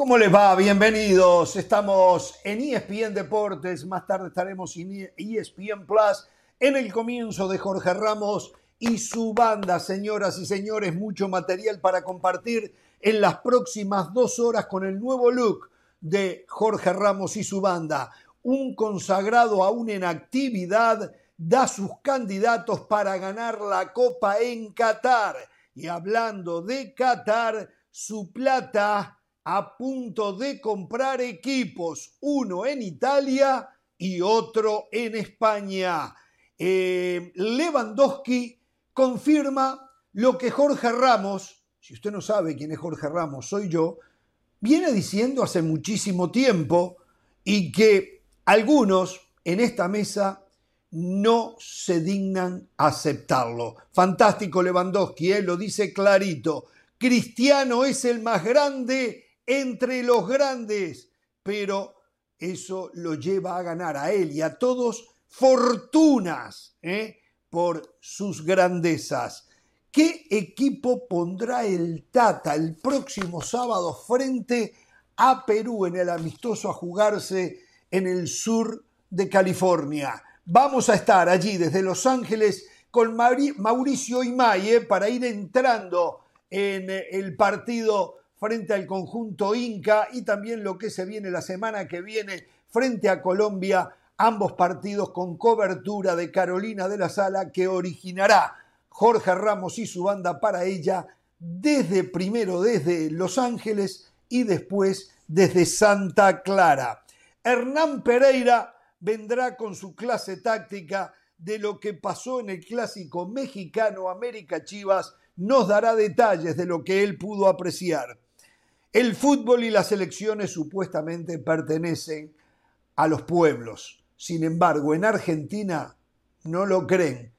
¿Cómo les va? Bienvenidos. Estamos en ESPN Deportes. Más tarde estaremos en ESPN Plus en el comienzo de Jorge Ramos y su banda, señoras y señores. Mucho material para compartir en las próximas dos horas con el nuevo look de Jorge Ramos y su banda. Un consagrado aún en actividad da sus candidatos para ganar la Copa en Qatar. Y hablando de Qatar, su plata a punto de comprar equipos, uno en Italia y otro en España. Eh, Lewandowski confirma lo que Jorge Ramos, si usted no sabe quién es Jorge Ramos, soy yo, viene diciendo hace muchísimo tiempo y que algunos en esta mesa no se dignan aceptarlo. Fantástico Lewandowski, ¿eh? lo dice clarito. Cristiano es el más grande entre los grandes, pero eso lo lleva a ganar a él y a todos fortunas ¿eh? por sus grandezas. ¿Qué equipo pondrá el Tata el próximo sábado frente a Perú en el amistoso a jugarse en el sur de California? Vamos a estar allí desde Los Ángeles con Mauricio Imaye para ir entrando en el partido frente al conjunto Inca y también lo que se viene la semana que viene frente a Colombia, ambos partidos con cobertura de Carolina de la Sala que originará Jorge Ramos y su banda para ella desde primero desde Los Ángeles y después desde Santa Clara. Hernán Pereira vendrá con su clase táctica de lo que pasó en el clásico mexicano América Chivas, nos dará detalles de lo que él pudo apreciar. El fútbol y las elecciones supuestamente pertenecen a los pueblos. Sin embargo, en Argentina no lo creen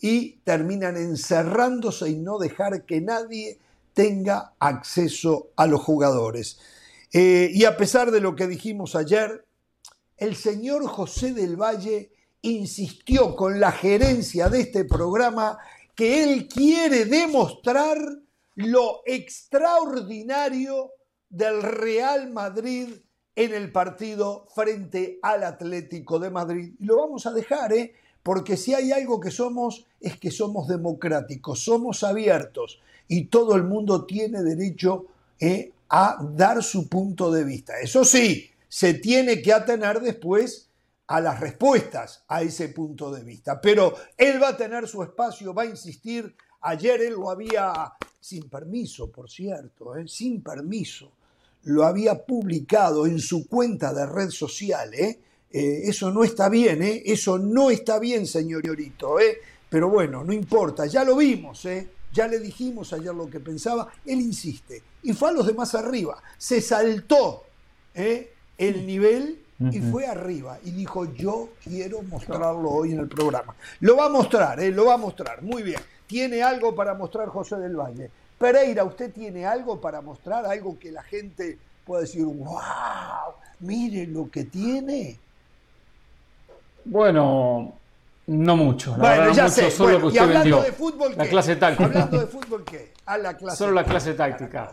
y terminan encerrándose y no dejar que nadie tenga acceso a los jugadores. Eh, y a pesar de lo que dijimos ayer, el señor José del Valle insistió con la gerencia de este programa que él quiere demostrar lo extraordinario del Real Madrid en el partido frente al Atlético de Madrid. Y lo vamos a dejar, ¿eh? porque si hay algo que somos es que somos democráticos, somos abiertos y todo el mundo tiene derecho ¿eh? a dar su punto de vista. Eso sí, se tiene que atener después a las respuestas a ese punto de vista. Pero él va a tener su espacio, va a insistir. Ayer él lo había, sin permiso, por cierto, ¿eh? sin permiso, lo había publicado en su cuenta de red social. ¿eh? Eh, eso no está bien, ¿eh? eso no está bien, señorito. ¿eh? Pero bueno, no importa, ya lo vimos, ¿eh? ya le dijimos ayer lo que pensaba. Él insiste y fue a los demás arriba. Se saltó ¿eh? el nivel y fue arriba y dijo yo quiero mostrarlo hoy en el programa. Lo va a mostrar, ¿eh? lo va a mostrar. Muy bien. Tiene algo para mostrar José del Valle. Pereira, ¿usted tiene algo para mostrar? Algo que la gente pueda decir, wow, mire lo que tiene. Bueno, no mucho. La bueno, ya sé. Solo que usted hablando de fútbol, La clase táctica. Hablando de fútbol, ¿qué? A la clase Solo la clase táctica.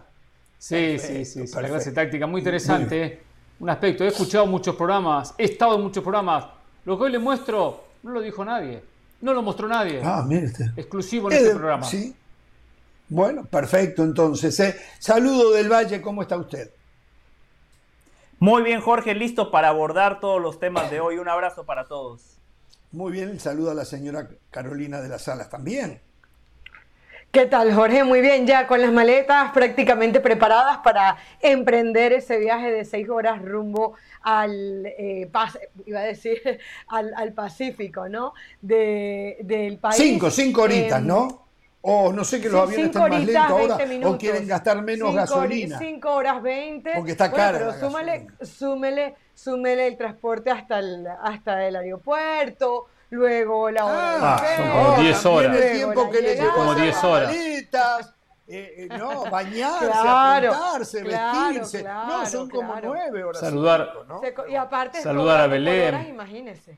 Sí, sí, sí, la clase táctica. Muy interesante. Un aspecto. He escuchado muchos programas, he estado en muchos programas. Lo que hoy le muestro no lo dijo nadie. No lo mostró nadie. Ah, mire usted. Exclusivo en este programa. Sí. Bueno, perfecto entonces. ¿eh? Saludo del Valle, ¿cómo está usted? Muy bien, Jorge, listo para abordar todos los temas de hoy. Un abrazo para todos. Muy bien, saludo a la señora Carolina de las Salas también. ¿Qué tal, Jorge? Muy bien, ya con las maletas prácticamente preparadas para emprender ese viaje de seis horas rumbo al, eh, iba a decir, al, Pacífico, ¿no? De, del país. Cinco, cinco horitas, em, ¿no? O no sé que los aviones están más lentos ahora o quieren gastar menos gasolina. 5 horas 20. Porque está cara. pero súmele, súmele, súmele, el transporte hasta el, hasta el aeropuerto, luego la hora ah, son como 10 horas. El tiempo que le como 10 horas. Eh, eh, no, bañarse, claro, apuntarse, vestirse. no, son como 9 horas. Saludar, ¿no? y aparte, saludar a Belén. Horas, imagínese.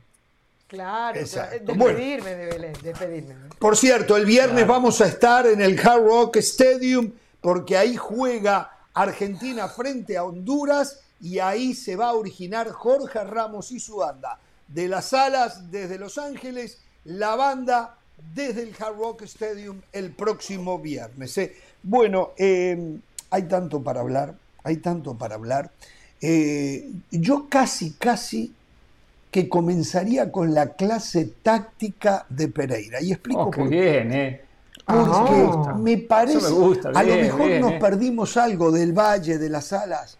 Claro, despedirme de Belén, despedirme. Por cierto, el viernes vamos a estar en el Hard Rock Stadium porque ahí juega Argentina frente a Honduras y ahí se va a originar Jorge Ramos y su banda. De las salas desde Los Ángeles, la banda desde el Hard Rock Stadium el próximo viernes. ¿eh? Bueno, eh, hay tanto para hablar, hay tanto para hablar. Eh, yo casi, casi que comenzaría con la clase táctica de Pereira. Y explico oh, por qué. Porque me parece, a lo mejor nos perdimos algo del Valle, de las Alas.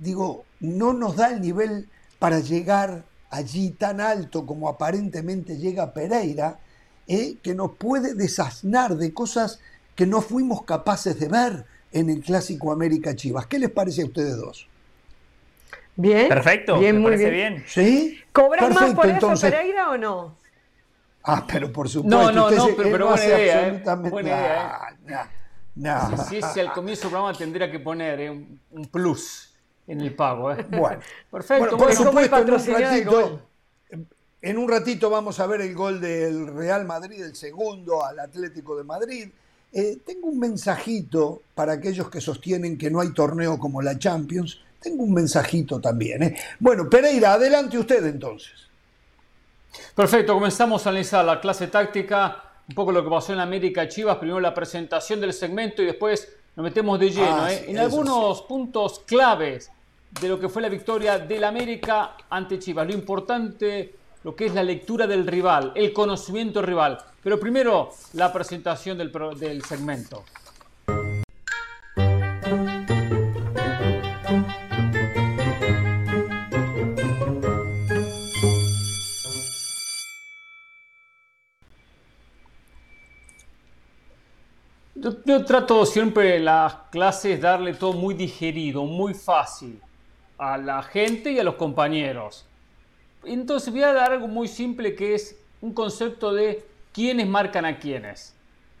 Digo, no nos da el nivel para llegar allí tan alto como aparentemente llega Pereira, eh, que nos puede desasnar de cosas que no fuimos capaces de ver en el Clásico América Chivas. ¿Qué les parece a ustedes dos? Bien. Perfecto. Bien, muy bien. ¿Sí? ¿Cobras más por eso Pereira o no? Ah, pero por supuesto. No, no, no, pero, buena, idea, ¿eh? buena idea. No, Si, es al comienzo del programa tendría que poner eh, un, plus en el pago. ¿eh? Bueno, perfecto. por supuesto, en un, ratito, en un ratito vamos a ver el gol del Real Madrid, el segundo al Atlético de Madrid. Eh, tengo un mensajito para aquellos que sostienen que no hay torneo como la Champions. Tengo un mensajito también. ¿eh? Bueno, Pereira, adelante usted entonces. Perfecto, comenzamos a analizar la clase táctica, un poco lo que pasó en América Chivas, primero la presentación del segmento y después nos metemos de lleno ah, ¿eh? en algunos puntos claves de lo que fue la victoria del América ante Chivas. Lo importante, lo que es la lectura del rival, el conocimiento rival. Pero primero, la presentación del, del segmento. Yo, trato siempre las clases darle todo muy digerido, muy fácil a la gente y a los compañeros. Entonces voy a dar algo muy simple que es un concepto de quiénes marcan a quiénes.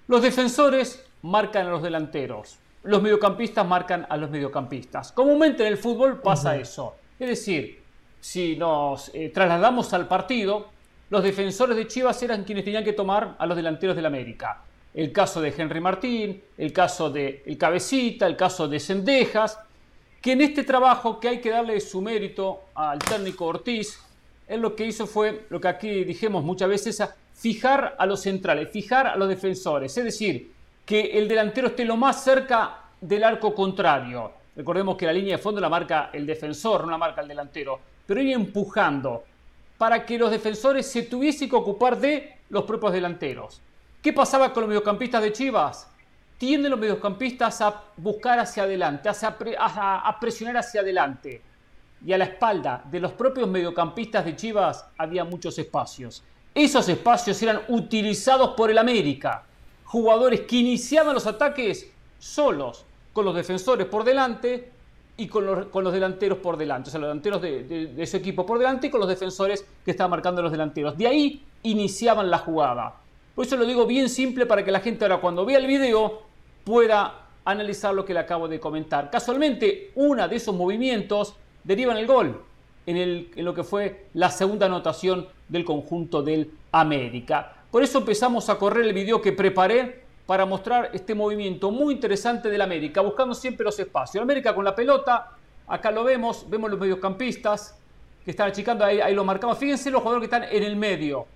Los defensores marcan a los delanteros. Los mediocampistas marcan a los mediocampistas. Comúnmente en el fútbol pasa eso. Es decir, si nos eh, trasladamos al partido, los defensores de Chivas eran quienes tenían que tomar a los delanteros del América el caso de Henry Martín, el caso de El Cabecita, el caso de Sendejas, que en este trabajo que hay que darle su mérito al técnico Ortiz, él lo que hizo fue lo que aquí dijimos muchas veces, fijar a los centrales, fijar a los defensores, es decir, que el delantero esté lo más cerca del arco contrario. Recordemos que la línea de fondo la marca el defensor, no la marca el delantero, pero ir empujando para que los defensores se tuviesen que ocupar de los propios delanteros. ¿Qué pasaba con los mediocampistas de Chivas? Tienden los mediocampistas a buscar hacia adelante, a, presionar hacia adelante. Y a la espalda de los propios mediocampistas de Chivas había muchos espacios. Esos espacios eran utilizados por el América. Jugadores que iniciaban los ataques solos, con los defensores por delante y con los, delanteros por delante. O sea, los delanteros de, de, su equipo por delante y con los defensores que estaban marcando los delanteros. De ahí iniciaban la jugada. Por eso lo digo bien simple para que la gente ahora cuando vea el video pueda analizar lo que le acabo de comentar. Casualmente, uno de esos movimientos deriva en el gol, en, el, lo que fue la segunda anotación del conjunto del América. Por eso empezamos a correr el video que preparé para mostrar este movimiento muy interesante del América, buscando siempre los espacios. América con la pelota, acá lo vemos, vemos los mediocampistas que están achicando, ahí, ahí lo marcamos. Fíjense los jugadores que están en el medio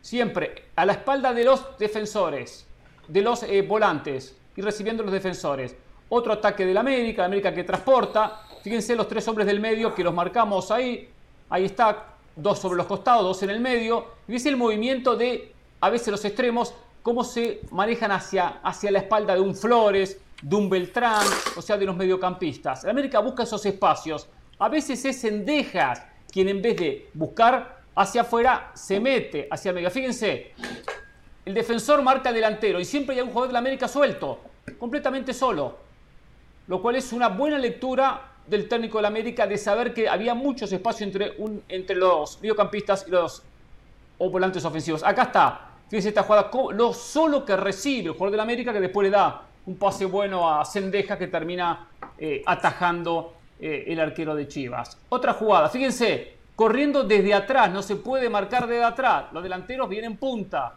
siempre a la espalda de los defensores, de los eh, volantes y recibiendo los defensores. Otro ataque del América, América que transporta. Fíjense los tres hombres del medio que los marcamos ahí. Ahí está, dos sobre los costados, dos en el medio. Fíjense el movimiento de, a veces los extremos, cómo se manejan hacia, hacia la espalda de un Flores, de un Beltrán, o sea, de los mediocampistas. El América busca esos espacios. A veces es Sendejas quien en vez de buscar hacia afuera, se mete hacia América. Fíjense, el defensor marca delantero y siempre hay un jugador de la América suelto, completamente solo. Lo cual es una buena lectura del técnico de la América de saber que había muchos espacios entre, los mediocampistas y los volantes ofensivos. Acá está, fíjense esta jugada, lo solo que recibe el jugador de la América que después le da un pase bueno a Sendeja que termina eh, atajando eh, el arquero de Chivas. Otra jugada, fíjense, corriendo desde atrás, no se puede marcar desde atrás. Los delanteros vienen punta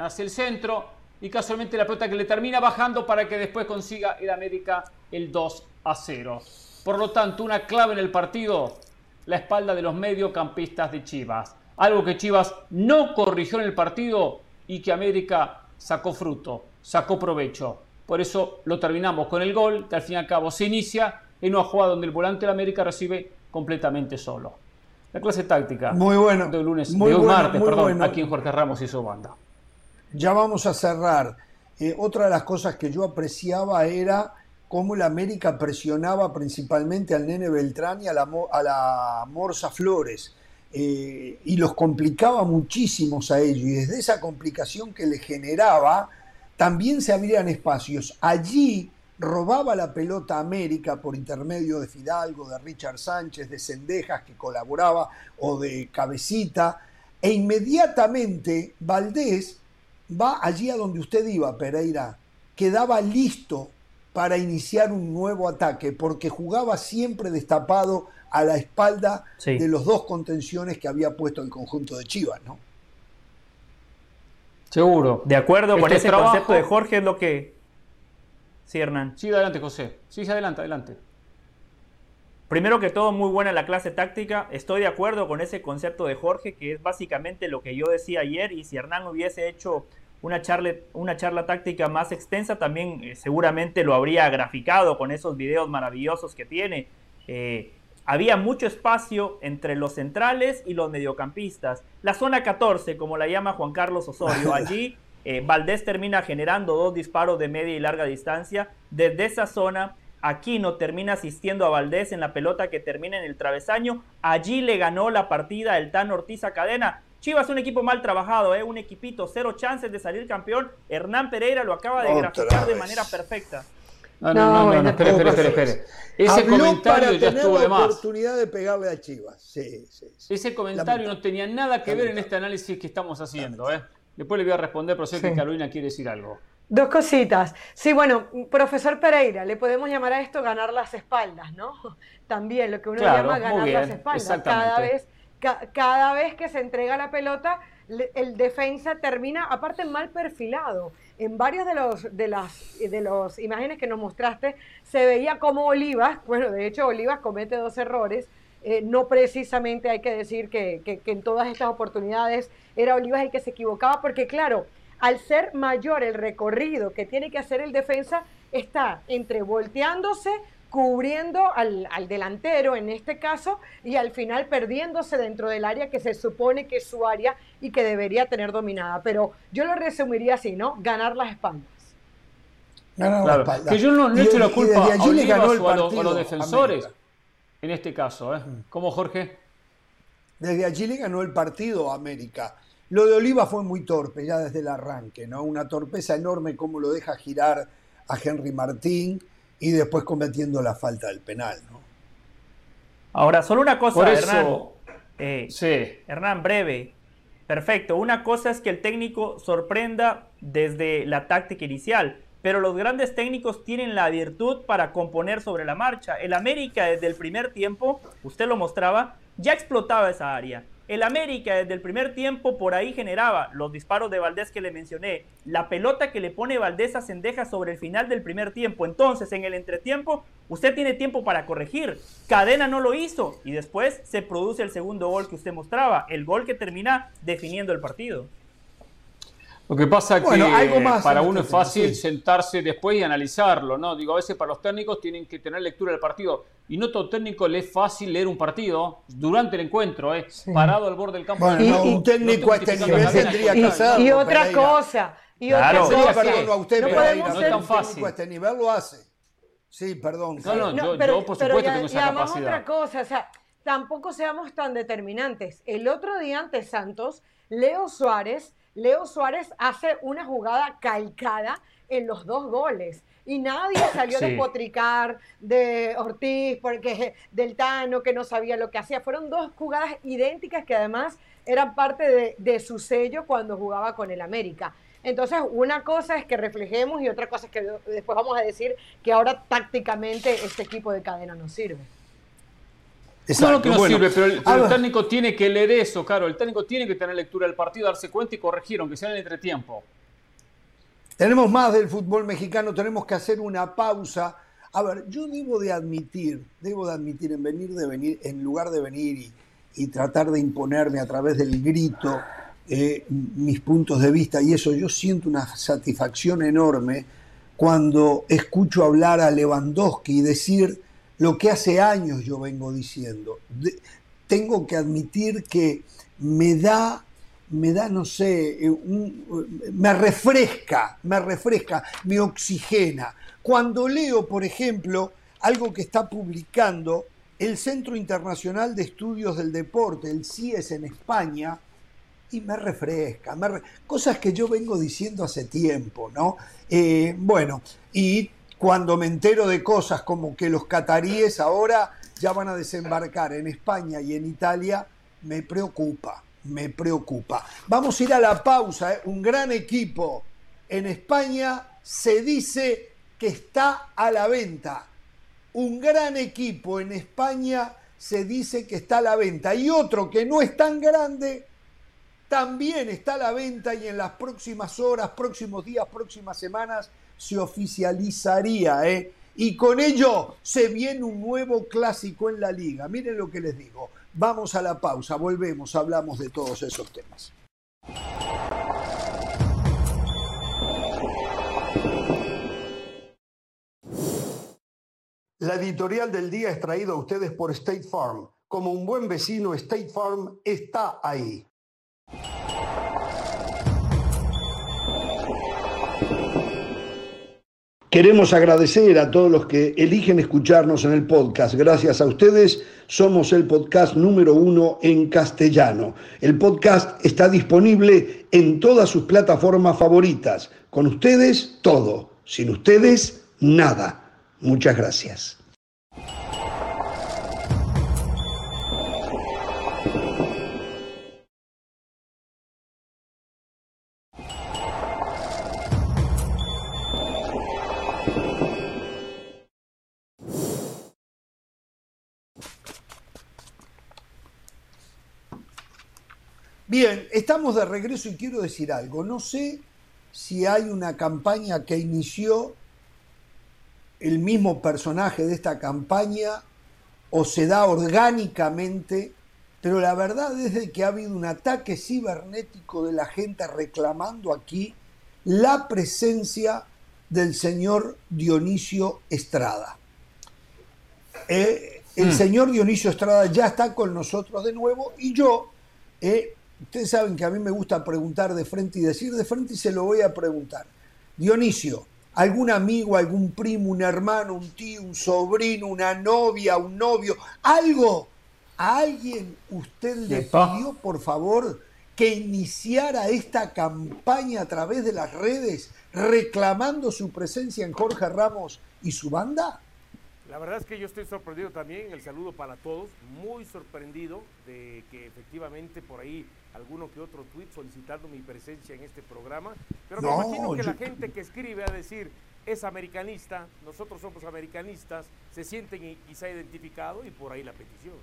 hacia el centro y casualmente la pelota que le termina bajando para que después consiga el América el 2 a 0. Por lo tanto, una clave en el partido, la espalda de los mediocampistas de Chivas. Algo que Chivas no corrigió en el partido y que América sacó fruto, sacó provecho. Por eso lo terminamos con el gol, que al fin y al cabo se inicia en una jugada donde el volante de América recibe completamente solo. La clase táctica muy bueno, de lunes, muy de martes, perdón, aquí en Jorge Ramos y su banda. Ya vamos a cerrar. Eh, otra de las cosas que yo apreciaba era cómo el América presionaba principalmente al Nene Beltrán y a la, a la Morsa Flores. Eh, y los complicaba muchísimos a ellos. Y desde esa complicación que le generaba, también se abrían espacios. Allí robaba la pelota América por intermedio de Fidalgo, de Richard Sánchez, de Cendejas que colaboraba o de Cabecita, e inmediatamente Valdés va allí a donde usted iba, Pereira, quedaba listo para iniciar un nuevo ataque, porque jugaba siempre destapado a la espalda de los dos contenciones que había puesto el conjunto de Chivas, ¿no? Seguro. De acuerdo con este ese concepto de Jorge es lo que Sí, Hernán. Sí, adelante, José. Sí, sí, adelante, adelante. Primero que todo, muy buena la clase táctica. Estoy de acuerdo con ese concepto de Jorge, que es básicamente lo que yo decía ayer. Y si Hernán hubiese hecho una charla, una charla táctica más extensa, también eh, seguramente lo habría graficado con esos videos maravillosos que tiene. Eh, había mucho espacio entre los centrales y los mediocampistas. La zona 14, como la llama Juan Carlos Osorio, allí eh, Valdés termina generando dos disparos de media y larga distancia. Desde esa zona, Aquino termina asistiendo a Valdés en la pelota que termina en el travesaño. Allí le ganó la partida el Tan Ortiz a cadena. Chivas un equipo mal trabajado, ¿eh? un equipito, cero chances de salir campeón. Hernán Pereira lo acaba de graficar de manera perfecta. No, no, no, no, espere, espere, espere, Ese comentario ya estuvo de más. oportunidad de pegarle a Chivas. Sí, sí, Ese comentario no tenía nada que ver en este análisis que estamos haciendo. ¿eh? Después le voy a responder, pero sé que Carolina quiere decir algo. Dos cositas. Sí, bueno, profesor Pereira, le podemos llamar a esto ganar las espaldas, ¿no? También lo que uno llama ganar las espaldas. Cada vez, cada vez que se entrega la pelota, el defensa termina, aparte mal perfilado. En varios de los de las de los imágenes que nos mostraste se veía como Olivas, bueno, de hecho Olivas comete dos errores eh, no precisamente hay que decir que, en todas estas oportunidades era Olivas el que se equivocaba, porque claro, al ser mayor el recorrido que tiene que hacer el defensa, está entre volteándose, cubriendo al, delantero en este caso y al final perdiéndose dentro del área que se supone que es su área y que debería tener dominada. Pero yo lo resumiría así, ¿no? Ganar las espaldas. Ganar las Que yo no, he hecho la culpa a, a, los defensores en este caso, ¿eh? ¿Cómo, Jorge? Desde allí le ganó el partido a América. Lo de Oliva fue muy torpe ya desde el arranque, ¿no? Una torpeza enorme como lo deja girar a Henry Martín y después cometiendo la falta del penal, ¿no? Ahora, solo una cosa, Hernán. Eh, sí. Hernán, breve. Perfecto. Una cosa es que el técnico sorprenda desde la táctica inicial pero los grandes técnicos tienen la virtud para componer sobre la marcha. El América desde el primer tiempo, usted lo mostraba, ya explotaba esa área. El América desde el primer tiempo por ahí generaba los disparos de Valdés que le mencioné, la pelota que le pone Valdés a Cendeja sobre el final del primer tiempo. Entonces, en el entretiempo, usted tiene tiempo para corregir. Cadena no lo hizo y después se produce el segundo gol que usted mostraba, el gol que termina definiendo el partido. Lo que pasa es que para uno es fácil sentarse después y analizarlo, ¿no? Digo, a veces para los técnicos tienen que tener lectura del partido. Y no todo técnico le es fácil leer un partido durante el encuentro, ¿eh? parado al borde del campo. Bueno, un técnico a este nivel tendría que hacerlo. Y otra cosa, y otra cosa. Perdón, a usted, no, no es tan fácil. a este nivel lo hace. Sí, perdón. No, no, yo, yo, por supuesto tengo esa capacidad. otra cosa, o sea, tampoco seamos tan determinantes. El otro día ante Santos, Leo Suárez Leo Suárez hace una jugada calcada en los dos goles. Y nadie salió de potricar de Ortiz, porque del Tano, que no sabía lo que hacía. Fueron dos jugadas idénticas que además eran parte de, su sello cuando jugaba con el América. Entonces, una cosa es que reflejemos y otra cosa es que después vamos a decir que ahora tácticamente este equipo de cadena nos sirve. No, que no sirve, pero el, técnico tiene que leer eso, claro. El técnico tiene que tener lectura del partido, darse cuenta y corregir, aunque sea en el entretiempo. Tenemos más del fútbol mexicano, tenemos que hacer una pausa. A ver, yo debo de admitir, debo de admitir en venir de venir, en lugar de venir y, tratar de imponerme a través del grito eh, mis puntos de vista y eso, yo siento una satisfacción enorme cuando escucho hablar a Lewandowski y decir lo que hace años yo vengo diciendo. tengo que admitir que me da me da, no sé, eh, me refresca, me refresca, me oxigena. Cuando leo, por ejemplo, algo que está publicando el Centro Internacional de Estudios del Deporte, el CIES en España, y me refresca, cosas que yo vengo diciendo hace tiempo, ¿no? Eh, bueno, y cuando me entero de cosas como que los cataríes ahora ya van a desembarcar en España y en Italia, me preocupa, me preocupa. Vamos a ir a la pausa, ¿eh? un gran equipo en España se dice que está a la venta. Un gran equipo en España se dice que está a la venta. Y otro que no es tan grande también está a la venta y en las próximas horas, próximos días, próximas semanas se oficializaría. ¿eh? Y con ello se viene un nuevo clásico en la liga. Miren lo que les digo. Vamos a la pausa, volvemos, hablamos de todos esos temas. La editorial del día es traída a ustedes por State Farm. Como un buen vecino, State Farm está ahí. Queremos agradecer a todos los que eligen escucharnos en el podcast. Gracias a ustedes somos el podcast número uno en castellano. El podcast está disponible en todas sus plataformas favoritas. Con ustedes todo. Sin ustedes nada. Muchas gracias. Bien, estamos de regreso y quiero decir algo. No sé si hay una campaña que inició el mismo personaje de esta campaña o se da orgánicamente, pero la verdad es de que ha habido un ataque cibernético de la gente reclamando aquí la presencia del señor Dionisio Estrada. Eh, el mm. señor Dionisio Estrada ya está con nosotros de nuevo y yo, eh, ustedes saben que a mí me gusta preguntar de frente y decir de frente y se lo voy a preguntar. Dionisio, algún amigo, algún primo, un hermano, un tío, un sobrino, una novia, un novio, algo. ¿A alguien usted le pidió, por favor, que iniciara esta campaña a través de las redes reclamando su presencia en Jorge Ramos y su banda? La verdad es que yo estoy sorprendido también, el saludo para todos, muy sorprendido de que efectivamente por ahí alguno que otro tweet solicitando mi presencia en este programa, pero me imagino que la gente que escribe a decir es americanista, nosotros somos americanistas, se sienten quizá identificados y por ahí la petición.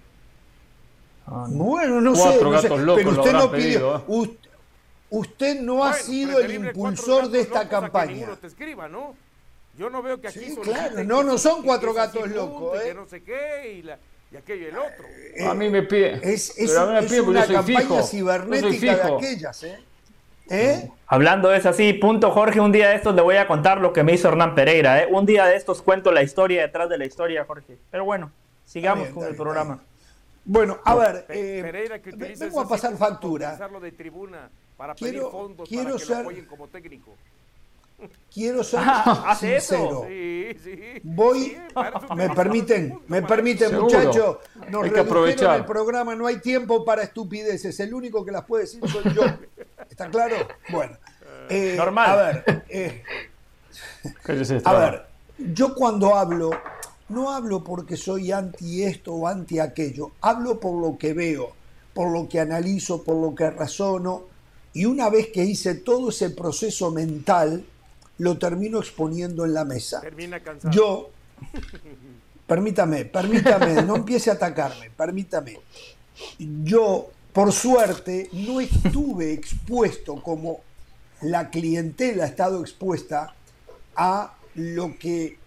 Ah, bueno, no sé, pero usted no pidió, ¿eh? usted, no ha sido el impulsor de esta campaña. te escriba, ¿no? Yo no veo que aquí sí, claro, no, no son cuatro gatos locos. ¿eh? Que no sé qué y, la, y aquello y el otro. Eh, a mí me pide. Es, es, a mí me una campaña cibernética de aquellas, ¿eh? ¿eh? Hablando es así, punto Jorge, un día de estos le voy a contar lo que me hizo Hernán Pereira. ¿eh? Un día de estos cuento la historia detrás de la historia, Jorge. Pero bueno, sigamos con el programa. Bueno, a ver, eh, Pereira que vengo a pasar factura. de tribuna para pedir fondos quiero para que ser, lo apoyen como técnico. Quiero ser ah, sincero. Voy, me permiten, me permiten, muchachos. Nos hay que aprovechar el programa, no hay tiempo para estupideces. El único que las puede decir soy yo. ¿Está claro? Bueno. Eh, Normal. A ver, eh, a ver, yo cuando hablo, no hablo porque soy anti esto o anti aquello. Hablo por lo que veo, por lo que analizo, por lo que razono. Y una vez que hice todo ese proceso mental, lo termino exponiendo en la mesa. Yo, permítame, permítame, no empiece a atacarme, permítame. Yo, por suerte, no estuve expuesto como la clientela ha estado expuesta a lo que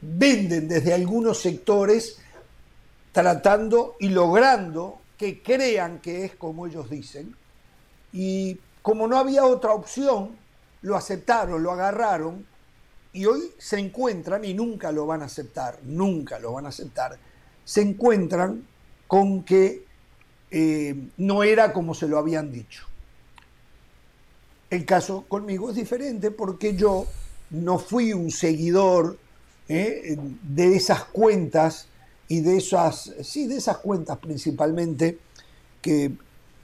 venden desde algunos sectores tratando y logrando que crean que es como ellos dicen. Y como no había otra opción, lo aceptaron, lo agarraron y hoy se encuentran, y nunca lo van a aceptar, nunca lo van a aceptar, se encuentran con que eh, no era como se lo habían dicho. El caso conmigo es diferente porque yo no fui un seguidor eh, de esas cuentas y de esas, sí, de esas cuentas principalmente que,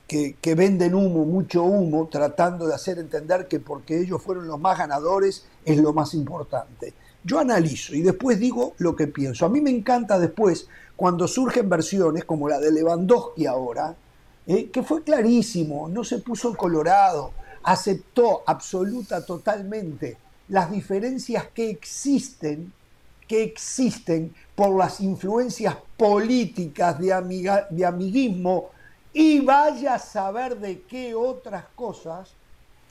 que, venden humo, mucho humo, tratando de hacer entender que porque ellos fueron los más ganadores es lo más importante. Yo analizo y después digo lo que pienso. A mí me encanta después cuando surgen versiones como la de Lewandowski ahora, eh, que fue clarísimo, no se puso colorado, aceptó absoluta totalmente las diferencias que existen, que existen por las influencias políticas de, amiga, de amiguismo y vaya a saber de qué otras cosas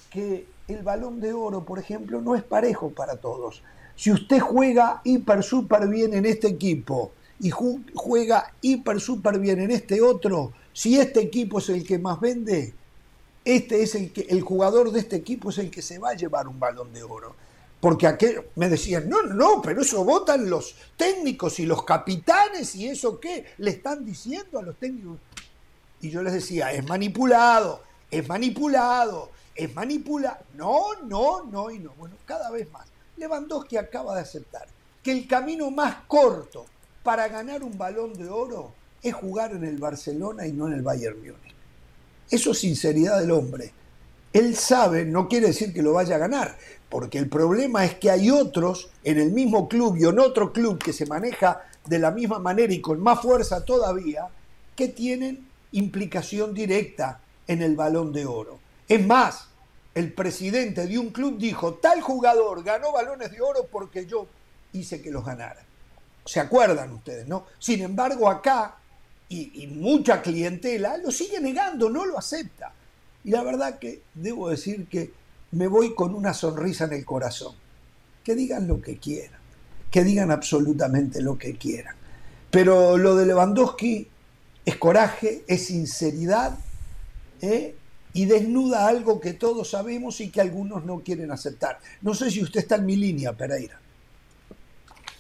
que el balón de oro, por ejemplo, no es parejo para todos. Si usted juega hiper super bien en este equipo y juega hiper super bien en este otro, si este equipo es el que más vende, este es el que el jugador de este equipo es el que se va a llevar un balón de oro. Porque aquel, me decían, no, no, pero eso votan los técnicos y los capitanes y eso qué, le están diciendo a los técnicos. Y yo les decía, es manipulado, es manipulado, es manipulado. No, no, no y no. Bueno, cada vez más. Lewandowski acaba de aceptar que el camino más corto para ganar un balón de oro es jugar en el Barcelona y no en el Bayern Múnich. Eso es sinceridad del hombre. Él sabe, no quiere decir que lo vaya a ganar, porque el problema es que hay otros en el mismo club y en otro club que se maneja de la misma manera y con más fuerza todavía, que tienen implicación directa en el balón de oro. Es más, el presidente de un club dijo, tal jugador ganó balones de oro porque yo hice que los ganara. ¿Se acuerdan ustedes, no? Sin embargo, acá, y, y mucha clientela lo sigue negando, no lo acepta. Y la verdad que debo decir que me voy con una sonrisa en el corazón. Que digan lo que quieran, que digan absolutamente lo que quieran. Pero lo de Lewandowski es coraje, es sinceridad ¿eh? y desnuda algo que todos sabemos y que algunos no quieren aceptar. No sé si usted está en mi línea, Pereira.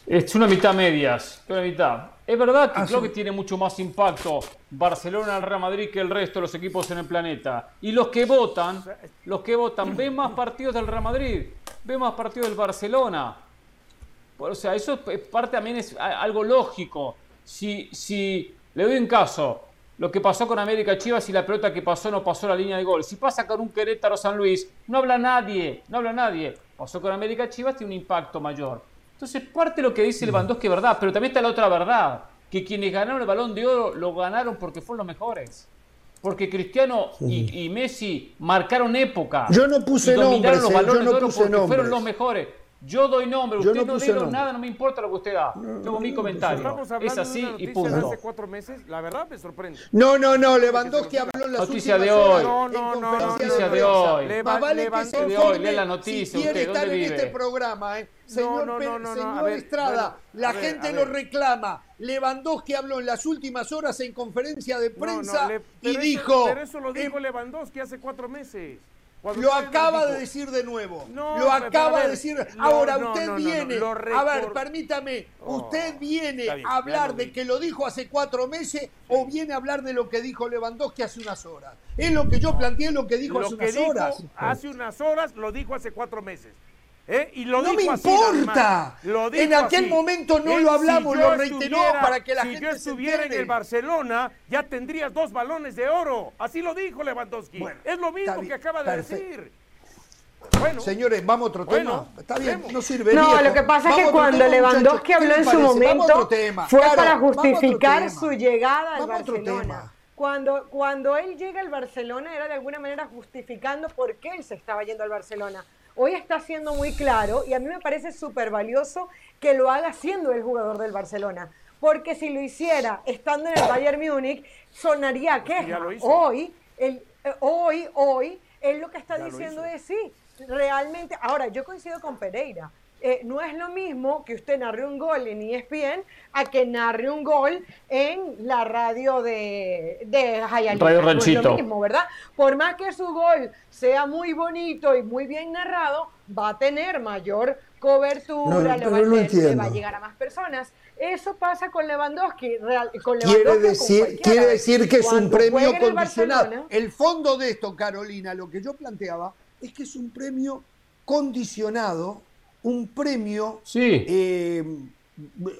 Es una mitad medias, una mitad. Es verdad que ah, creo que tiene mucho más impacto Barcelona al Real Madrid que el resto de los equipos en el planeta. Y los que votan, los que votan, ven más partidos del Real Madrid, ven más partidos del Barcelona. O sea, eso es parte también es algo lógico. Si, si le doy un caso, lo que pasó con América Chivas y la pelota que pasó no pasó la línea de gol. Si pasa con un Querétaro San Luis, no habla nadie, no habla nadie. Pasó con América Chivas, tiene un impacto mayor. Entonces, parte de lo que dice Lewandowski es verdad, pero también está la otra verdad, que quienes ganaron el balón de oro lo ganaron porque fueron los mejores. Porque Cristiano y, Messi marcaron época. Yo no puse nombres, los balones yo no de oro porque fueron los mejores. Yo doy nombre, usted no, no nada, no me importa lo que usted da. Tengo mi comentario. Es así y punto. hace cuatro meses, la verdad me sorprende. No, no, no, Lewandowski habló en las noticia de hoy. No, no, no, noticia de hoy. Lewandowski de hoy, lea la noticia. Si quiere estar en este programa, ¿eh? Señor, no, no, no, señor Estrada, la gente lo reclama. Lewandowski habló en las últimas horas en conferencia de prensa y dijo... Pero eso lo dijo Lewandowski hace cuatro meses lo acaba de decir de nuevo. lo acaba de decir. Ahora usted viene. a ver, permítame. usted viene a hablar de que lo dijo hace cuatro meses o viene a hablar de lo que dijo Lewandowski hace unas horas. Es lo que yo planteé, lo que dijo hace unas horas. Hace unas horas lo dijo hace cuatro meses. ¿Eh? Y lo no me importa. en aquel momento no lo hablamos, lo reiteró para que la gente. Si yo estuviera en el Barcelona, ya tendrías dos balones de oro. Así lo dijo Lewandowski. es lo mismo que acaba de decir. Bueno, Señores, vamos a otro tema. Está bien, no sirve. No, lo que pasa es que cuando Lewandowski habló en su momento fue para justificar su llegada al Barcelona. Cuando, cuando él llega al Barcelona era de alguna manera justificando por qué él se estaba yendo al Barcelona hoy está siendo muy claro y a mí me parece súper valioso que lo haga siendo el jugador del Barcelona. Porque si lo hiciera estando en el Bayern Múnich, sonaría que hoy, el, eh, hoy, hoy, él lo que está diciendo es sí, realmente. Ahora, yo coincido con Pereira. Eh, no es lo mismo que usted narre un gol en ESPN a que narre un gol en la radio de, de Radio Ranchito. No es lo mismo, ¿verdad? Por más que su gol sea muy bonito y muy bien narrado, va a tener mayor cobertura, le, va a, llegar a más personas. Eso pasa con Lewandowski. con quiere decir, quiere decir que es un premio condicionado. El, fondo de esto, Carolina, lo que yo planteaba, es que es un premio condicionado, un premio... Sí. Eh,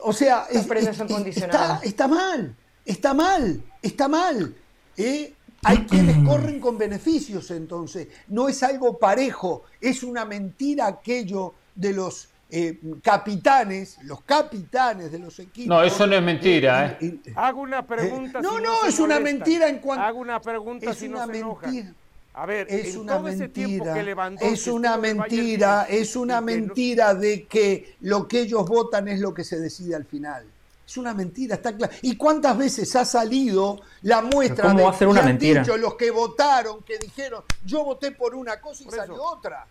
o sea, está, está, mal, está mal, está mal. ¿eh? Hay quienes corren con beneficios entonces. No es algo parejo, es una mentira aquello de los eh, capitanes, los capitanes de los equipos. No, eso no es mentira. ¿eh? Hago una pregunta. no, no, es una mentira en cuanto. Hago una pregunta es si una no se mentira. A ver, es una mentira, es una mentira, es una mentira de que lo que ellos votan es lo que se decide al final. Es una mentira, está claro. ¿Y cuántas veces ha salido la muestra ¿Cómo de va a ser una mentira? Dicho, los que votaron, que dijeron, yo voté por una cosa y salió otra?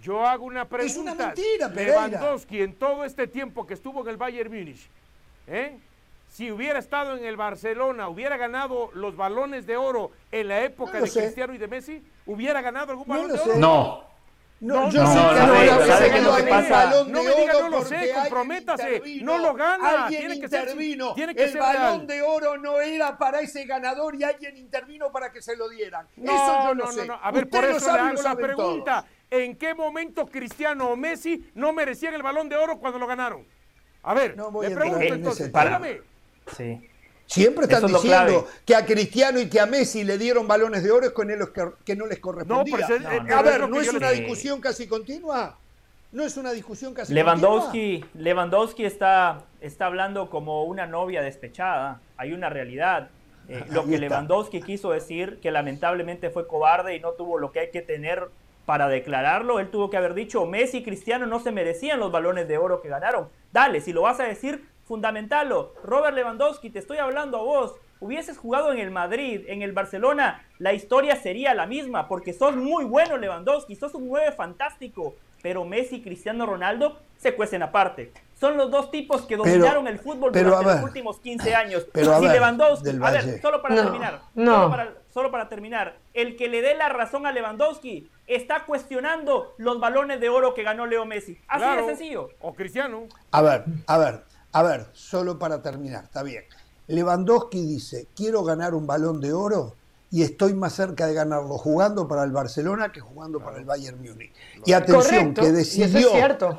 Yo hago una pregunta. Es una mentira, Pereira. Lewandowski en todo este tiempo que estuvo en el Bayern Múnich, ¿eh? Si hubiera estado en el Barcelona, hubiera ganado los balones de oro en la época de Cristiano y de Messi, hubiera ganado algún balón de oro. No. No, yo sé que no, que lo que pasa. No me diga no lo sé, comprométase. No lo gana. Alguien tiene que intervino. Ser, tiene que el balón de oro no era para ese ganador y alguien intervino para que se lo dieran. eso yo no, sé. A ver, por eso le hago la pregunta. ¿En qué momento Cristiano o Messi no merecían el balón de oro cuando lo ganaron? A ver, le pregunto entonces, dígame. Sí. Siempre están diciendo que a Cristiano y que a Messi le dieron balones de oro con él que no les correspondía. No, a ver, ¿no es una discusión casi continua? ¿No es una discusión casi Lewandowski, continua? Lewandowski está, está hablando como una novia despechada. Hay una realidad. Eh, lo que Lewandowski quiso decir, que lamentablemente fue cobarde y no tuvo lo que hay que tener para declararlo, él tuvo que haber dicho, Messi y Cristiano no se merecían los balones de oro que ganaron. Dale, si lo vas a decir, fundamentalo. Robert Lewandowski, te estoy hablando a vos. Hubieses jugado en el Madrid, en el Barcelona, la historia sería la misma, porque sos muy bueno Lewandowski, sos un 9 fantástico, pero Messi y Cristiano Ronaldo se cuecen aparte. Son los dos tipos que dominaron el fútbol durante los últimos 15 años. Pero si Lewandowski, a ver, solo para terminar, Solo, para, solo para terminar, el que le dé la razón a Lewandowski está cuestionando los balones de oro que ganó Leo Messi. Así de sencillo. O Cristiano. A ver, a ver, a ver, solo para terminar, está bien. Lewandowski dice, quiero ganar un balón de oro y estoy más cerca de ganarlo jugando para el Barcelona que jugando para el Bayern Múnich. Y atención, que decidió,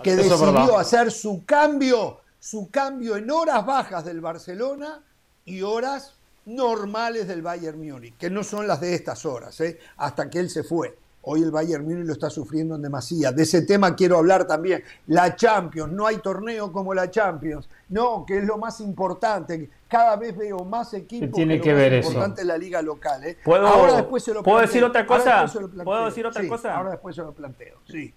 que decidió hacer su cambio, su cambio en horas bajas del Barcelona y horas normales del Bayern Múnich, que no son las de estas horas, ¿eh? hasta que él se fue. Hoy el Bayern Múnich lo está sufriendo en demasía. De ese tema quiero hablar también. La Champions, no hay torneo como la Champions. No, que es lo más importante. Cada vez veo más equipos. tiene que, ver eso? importante la liga local. ¿eh? ¿Puedo, ahora después se lo ¿puedo decir otra cosa? ¿Puedo decir otra cosa? Ahora después se lo planteo. Sí.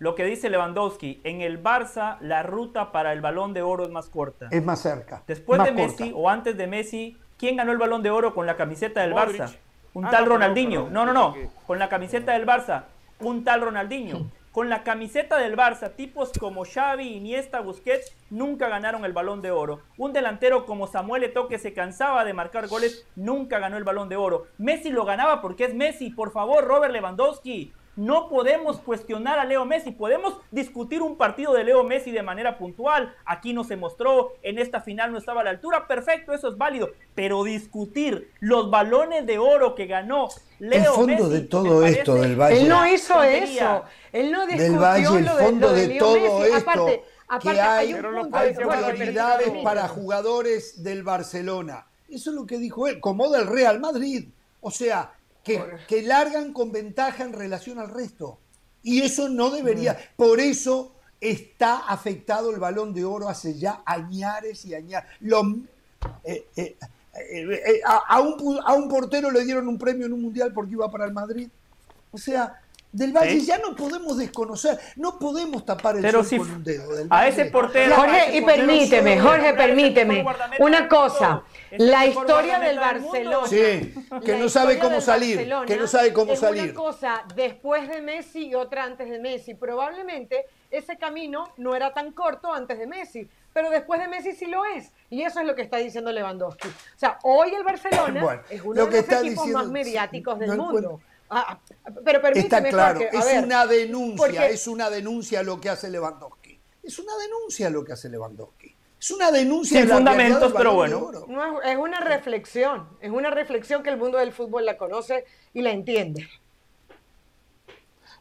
Lo que dice Lewandowski, en el Barça la ruta para el balón de oro es más corta. Es más cerca. Después de Messi o antes de Messi, ¿quién ganó el balón de oro con la camiseta del Barça? Un ah, tal Ronaldinho. No, no, no. Con la camiseta del Barça. Un tal Ronaldinho. Con la camiseta del Barça, tipos como Xavi, Iniesta, Busquets nunca ganaron el balón de oro. Un delantero como Samuel Eto'o que se cansaba de marcar goles nunca ganó el balón de oro. Messi lo ganaba porque es Messi. Por favor, Robert Lewandowski. No podemos cuestionar a Leo Messi, podemos discutir un partido de Leo Messi de manera puntual. Aquí no se mostró, en esta final no estaba a la altura, perfecto, eso es válido. Pero discutir los balones de oro que ganó Leo el fondo de todo esto del Valle. Él no hizo eso. Él no discutió del Valle, el fondo de, todo esto. que hay, prioridades para jugadores del Barcelona. Eso es lo que dijo él, como del Real Madrid. O sea, que, largan con ventaja en relación al resto. Y eso no debería. Mm. Por eso está afectado el balón de oro hace ya añares y añares. Eh, eh, eh, a, un, a un portero le dieron un premio en un mundial porque iba para el Madrid. O sea, Del Valle ya no podemos desconocer, no podemos tapar el Pero sol con un dedo. Del a ese portero. Jorge, y permíteme, Jorge, permíteme. Una cosa, la historia del. Barcelona. Sí, que no sabe cómo salir, Barcelona que no sabe cómo es salir. una cosa después de Messi y otra antes de Messi. Probablemente ese camino no era tan corto antes de Messi, pero después de Messi sí lo es. Y eso es lo que está diciendo Lewandowski. O sea, hoy el Barcelona Bueno, es uno lo de los equipos diciendo- más mediáticos del mundo. Ah, pero permíteme, Está claro, Jorge, a es ver, una denuncia, porque- es una denuncia lo que hace Lewandowski. Es una denuncia lo que hace Lewandowski. Es una denuncia Sin de la fundamentos, pero bueno. No, es, una reflexión, es una reflexión que el mundo del fútbol la conoce y la entiende.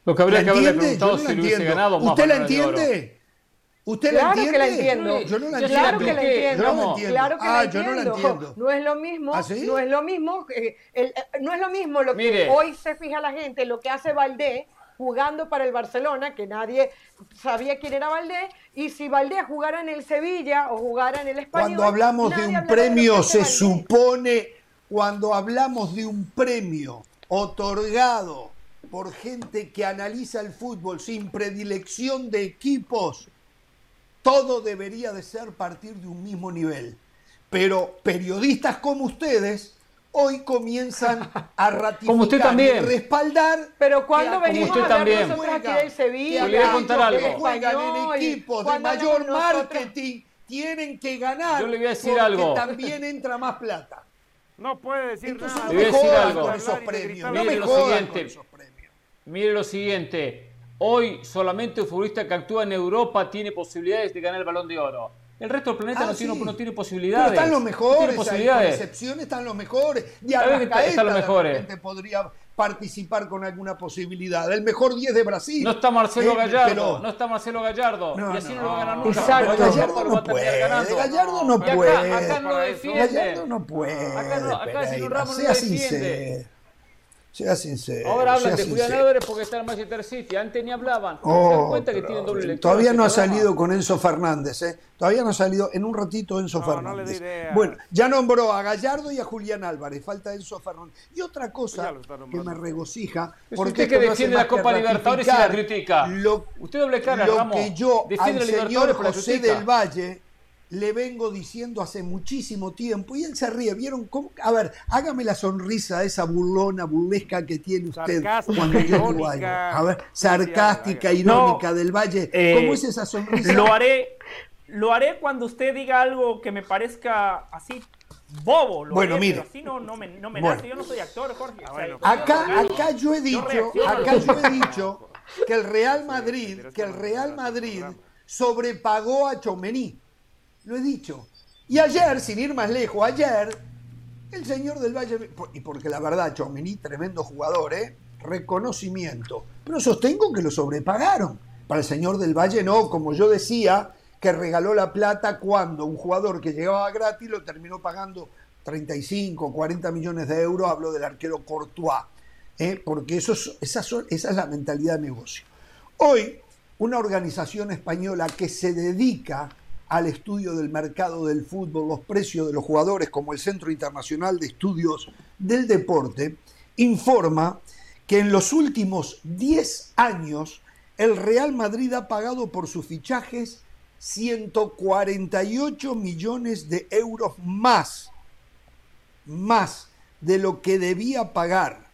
Lo que habría ¿La que haberle preguntado no la si le hubiese ganado más ¿Usted la balones de oro. entiende? ¿Usted Claro la que entiende? la entiendo. Yo no la entiendo. Claro que la entiendo. Yo no la entiendo. Claro que ah, la yo no la entiendo. entiendo. No es lo mismo, ¿Ah, sí? no es lo mismo, eh, el- eh, no es lo mismo lo que Mire. hoy se fija la gente, lo que hace Valdé jugando para el Barcelona, que nadie sabía quién era Valdé, y si Valdé jugara en el Sevilla o jugara en el Español. Cuando hablamos de un que premio, se supone, cuando hablamos de un premio otorgado por gente que analiza el fútbol sin predilección de equipos, todo debería de ser partir de un mismo nivel. Pero periodistas como ustedes hoy comienzan a ratificar Como usted y también. respaldar. Pero cuando que venimos usted a hablar también. nosotros aquí del Sevilla, que Le voy a contar que algo. juegan en equipos de cuando mayor nosotros- marketing tienen que ganar Yo le voy a decir porque algo. también entra más plata. No puede decir Entonces nada. no me jodan con esos premios. No Mire me lo jodan siguiente. con esos premios. Mire lo siguiente. Hoy solamente un futbolista que actúa en Europa tiene posibilidades de ganar el balón de oro. El resto del planeta Ah, no, tiene, no tiene Pero posibilidades. están los No mejores, tiene ahí, con posibilidades. excepción están los mejores. Y Está están los mejores. podría participar con alguna posibilidad. El mejor 10 de Brasil. No está Marcelo Eh, Gallardo, pero- no está Marcelo Gallardo. No, y así no, no. lo va a ganar nunca. Exacto. Gallardo no puede. Gallardo no acá- puede. Acá, no lo defiende. Gallardo no puede. Acá, no, acá Pereira, Ramos no sea lo defiende. sincero. Sea sincero. Ahora hablan de Julián. Álvarez porque está en Manchester City. Antes ni hablaban. ¿Se dan Oh, cuenta que tienen doble lectura? Todavía no ha salido con Enzo Fernández, ¿eh? Todavía no ha salido. En un ratito Enzo No, no le Fernández. bueno, ya nombró a Gallardo y a Julián Álvarez. Falta Enzo Fernández. Y otra cosa que me regocija. Es porque usted que defiende la Copa Libertadores y la critica. Lo, Usted doble cara, lo Ramos. que yo Defiende al la señor José del Valle le vengo diciendo hace muchísimo tiempo y él se ríe. ¿Vieron cómo? A ver, hágame la sonrisa esa burlona, burlesca que tiene usted Sarcástica, cuando yo digo irónica. algo. A ver, sarcástica, irónica del Valle. Eh, ¿Cómo es esa sonrisa? Lo haré, lo haré cuando usted diga algo que me parezca así bobo. Lo Bueno, pero así no, no me, no me Bueno. nace. Yo no soy actor, Jorge. Ah, O sea, Acá, acá yo he dicho, acá que yo he dicho que el Real Madrid, que el Real Madrid sobrepagó a Chomení. Lo he dicho. Y ayer, sin ir más lejos, ayer, el señor del Valle, y porque la verdad, Chomení, tremendo jugador, ¿eh? reconocimiento. Pero sostengo que lo sobrepagaron. Para el señor del Valle no, como yo decía, que regaló la plata cuando un jugador que llegaba gratis lo terminó pagando 35, 40 millones de euros, hablo del arquero Courtois, ¿eh? porque eso esa es la mentalidad de negocio. Hoy, una organización española que se dedica al estudio del mercado del fútbol, los precios de los jugadores, como el Centro Internacional de Estudios del Deporte, informa que en los últimos 10 años el Real Madrid ha pagado por sus fichajes 148 millones de euros más, más de lo que debía pagar,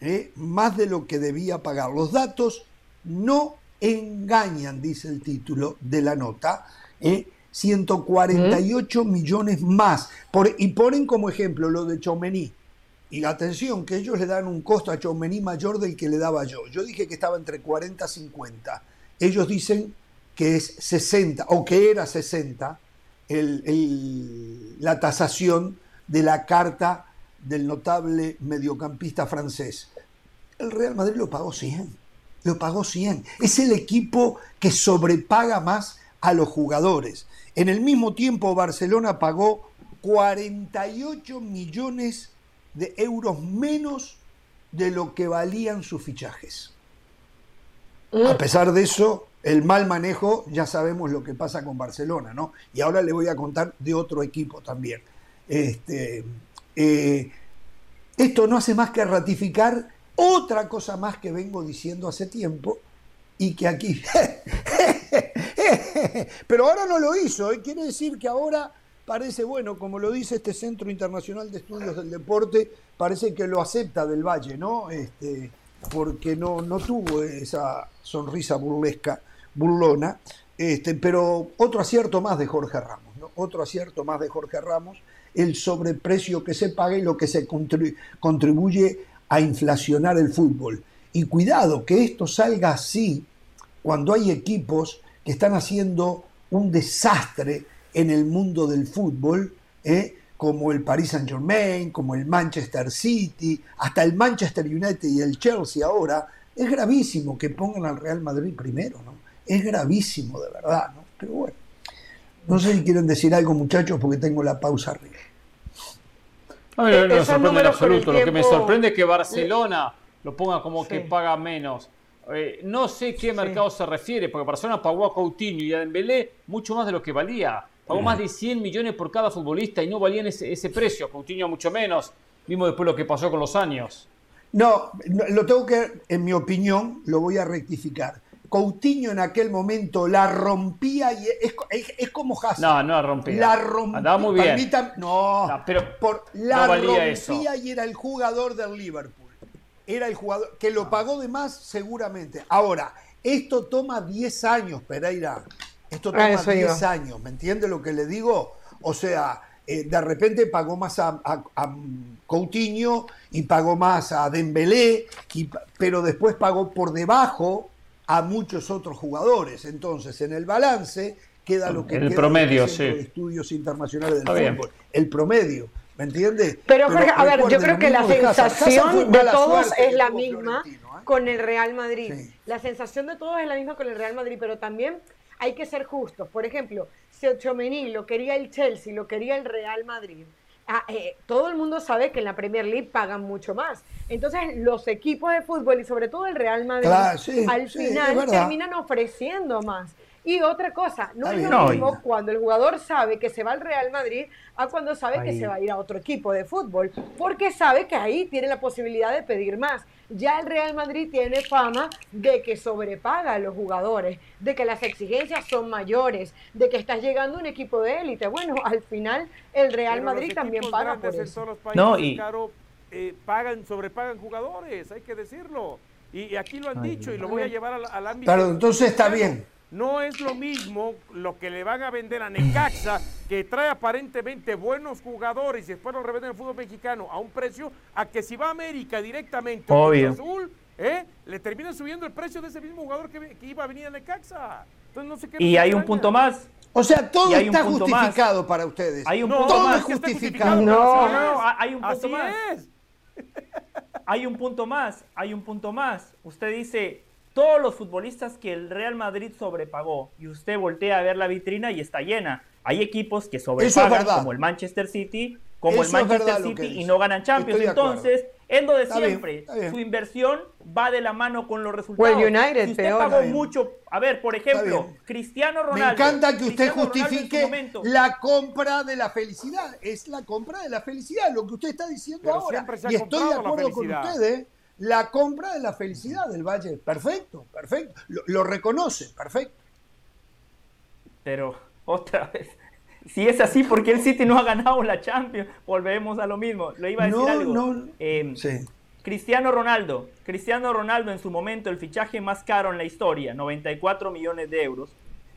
¿eh? más de lo que debía pagar. Los datos no engañan, dice el título de la nota, ¿eh? 148 millones más. Por- y ponen como ejemplo lo de Chomení. Y atención, que ellos le dan un costo a Chomení mayor del que le daba yo. Yo dije que estaba entre 40 y 50. Ellos dicen que es 60, o que era 60, el- el- la tasación de la carta del notable mediocampista francés. El Real Madrid lo pagó 100. Lo pagó 100. Es el equipo que sobrepaga más a los jugadores. En el mismo tiempo, Barcelona pagó 48 millones de euros menos de lo que valían sus fichajes. A pesar de eso, el mal manejo, ya sabemos lo que pasa con Barcelona, ¿no? Y ahora le voy a contar de otro equipo también. Este, eh, esto no hace más que ratificar Otra cosa más que vengo diciendo hace tiempo y que aquí... Pero ahora no lo hizo, ¿eh? quiere decir que ahora parece, bueno, como lo dice este Centro Internacional de Estudios del Deporte, parece que lo acepta del Valle, ¿no? Este, porque no, no tuvo esa sonrisa burlesca, burlona. Este, pero otro acierto más de Jorge Ramos, ¿no? Otro acierto más de Jorge Ramos, el sobreprecio que se paga y lo que se contribuye a inflacionar el fútbol. Y cuidado, que esto salga así cuando hay equipos que están haciendo un desastre en el mundo del fútbol, ¿eh? como el Paris Saint Germain, como el Manchester City, hasta el Manchester United y el Chelsea ahora, es gravísimo que pongan al Real Madrid primero, ¿no? Es gravísimo, de verdad, ¿no? Pero bueno, no sé si quieren decir algo, muchachos, porque tengo la pausa arriba. A mí no me sorprende en absoluto. Lo que me sorprende es que Barcelona lo ponga como que paga menos. Eh, no sé qué mercado se refiere, porque Barcelona pagó a Coutinho y a Dembélé mucho más de lo que valía. Pagó más de 100 millones por cada futbolista y no valían ese, ese precio. Coutinho mucho menos. Vimos después lo que pasó con los años. No, lo tengo que, en mi opinión, lo voy a rectificar. Coutinho en aquel momento la rompía y es, es, como Hazard. No, no la rompía. La rompía. Andaba muy bien. no, pero por, la rompía y era el jugador del Liverpool. Era el jugador que lo pagó de más seguramente. Ahora, esto toma 10 años, Pereira. Esto toma 10 años, ¿me entiende lo que le digo? O sea, eh, de repente pagó más a, Coutinho y pagó más a Dembélé, pero después pagó por debajo a muchos otros jugadores. Entonces, en el balance queda lo que el queda promedio, sí. de estudios internacionales del fútbol, el promedio. ¿Me entiendes? Pero, a ver, yo creo que la sensación de todos es la misma ¿eh? con el Real Madrid. La sensación de todos es la misma con el Real Madrid, pero también hay que ser justos. Por ejemplo, si Chomení lo quería el Chelsea, lo quería el Real Madrid, ah, eh, todo el mundo sabe que en la Premier League pagan mucho más. Entonces, los equipos de fútbol y sobre todo el Real Madrid, al final terminan ofreciendo más. Y otra cosa, no es lo mismo cuando el jugador sabe que se va al Real Madrid a cuando sabe que se va a ir a otro equipo de fútbol, porque sabe que ahí tiene la posibilidad de pedir más ya el Real Madrid tiene fama de que sobrepaga a los jugadores, de que las exigencias son mayores, de que estás llegando a un equipo de élite. Bueno, al final el Real Madrid también paga por eso. no, y eh, pagan, sobrepagan jugadores, hay que decirlo. Y, aquí lo han dicho y lo voy a llevar al, al ámbito. Claro, entonces está bien. No es lo mismo lo que le van a vender a Necaxa, que trae aparentemente buenos jugadores y después lo revenden en el fútbol mexicano a un precio, a que si va a América directamente Obvio. Azul, ¿eh? le termina subiendo el precio de ese mismo jugador que, iba a venir a Necaxa. Entonces no sé qué y hay un punto más. O sea, todo está justificado para ustedes. Hay un punto todo más. es justificado. No, no, hay un punto más. Hay un punto más, hay un punto más. Usted dice, todos los futbolistas que el Real Madrid sobrepagó y usted voltea a ver la vitrina y está llena. Hay equipos que sobrepagan como el Manchester City, como el Manchester City y no ganan Champions. Entonces, es lo de siempre. Su inversión va de la mano con los resultados. Well, United, si usted pagó mucho, a ver, por ejemplo, Cristiano Ronaldo. Me encanta que usted justifique la compra de la felicidad. Es la compra de la felicidad, lo que usted está diciendo ahora. Y estoy de acuerdo con ustedes la compra de la felicidad del Valle. Perfecto, perfecto. Lo, reconoce, perfecto. Pero, otra vez, si es así, ¿por qué el City no ha ganado la Champions? Volvemos a lo mismo. Lo iba a decir algo. No, em, Cristiano Ronaldo. Cristiano Ronaldo en su momento, el fichaje más caro en la historia, 94 millones de euros.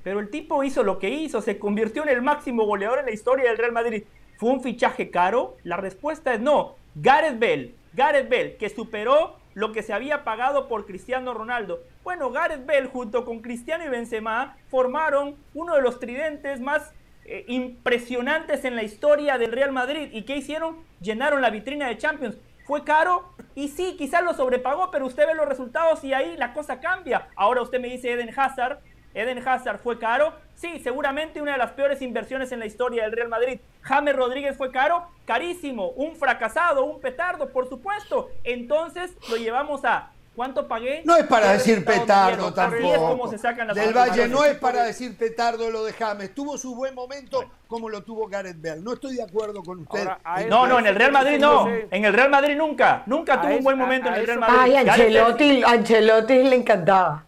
Pero el tipo hizo lo que hizo, se convirtió en el máximo goleador en la historia del Real Madrid. ¿Fue un fichaje caro? La respuesta es no. Gareth Bale, Gareth Bale, que superó lo que se había pagado por Cristiano Ronaldo. Bueno, Gareth Bale junto con Cristiano y Benzema formaron uno de los tridentes más eh, impresionantes en la historia del Real Madrid. ¿Y qué hicieron? Llenaron la vitrina de Champions. ¿Fue caro? Y sí, quizás lo sobrepagó, pero usted ve los resultados y ahí la cosa cambia. Ahora usted me dice Eden Hazard, Eden Hazard fue caro. Sí, seguramente una de las peores inversiones en la historia del Real Madrid. James Rodríguez fue caro, carísimo, un fracasado, un petardo, por supuesto. Entonces lo llevamos a ¿Cuánto pagué? No es para decir petardo tampoco. Es como se sacan las Del Valle no es para decir petardo lo de James. Tuvo su buen momento como lo tuvo Gareth Bale. No estoy de acuerdo con usted. no, no, en el Real Madrid no. En el Real Madrid nunca. Nunca tuvo un buen momento en el Real Madrid. Ay, Ancelotti, Ancelotti le encantaba.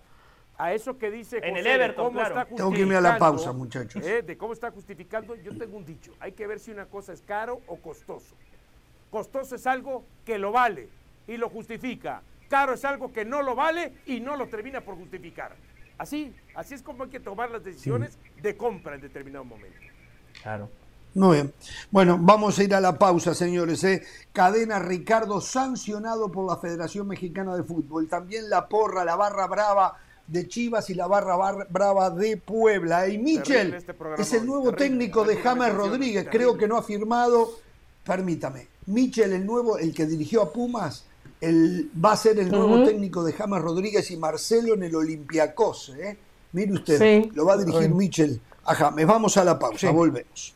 A eso que dice en el Everton, claro. Tengo que irme a la pausa, muchachos. Eh, de cómo está justificando, yo tengo un dicho. Hay que ver si una cosa es caro o costoso. Costoso es algo que lo vale y lo justifica. Caro es algo que no lo vale y no lo termina por justificar. Así, así es como hay que tomar las decisiones de compra en determinado momento. Claro. Muy bien. Bueno, vamos a ir a la pausa, señores. ¿eh? Cadena Ricardo sancionado por la Federación Mexicana de Fútbol. También la porra, la barra brava de Chivas y la barra brava de Puebla. Y Michel este es el nuevo técnico de James Rodríguez. Creo que no ha firmado. Permítame. Michel, el nuevo, el que dirigió a Pumas, el, va a ser el nuevo técnico de James Rodríguez y Marcelo en el Olympiacos. ¿eh? Mire usted, lo va a dirigir Michel a James. Vamos a la pausa, volvemos.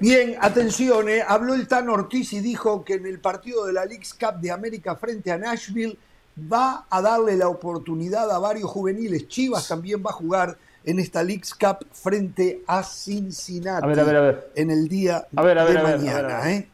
Bien, atención, eh. habló el Tan Ortiz y dijo que en el partido de la League's Cup de América frente a Nashville va a darle la oportunidad a varios juveniles. Chivas también va a jugar en esta League's Cup frente a Cincinnati a ver, a ver, a ver. en el día a ver, a ver, de a ver, mañana. ¿eh?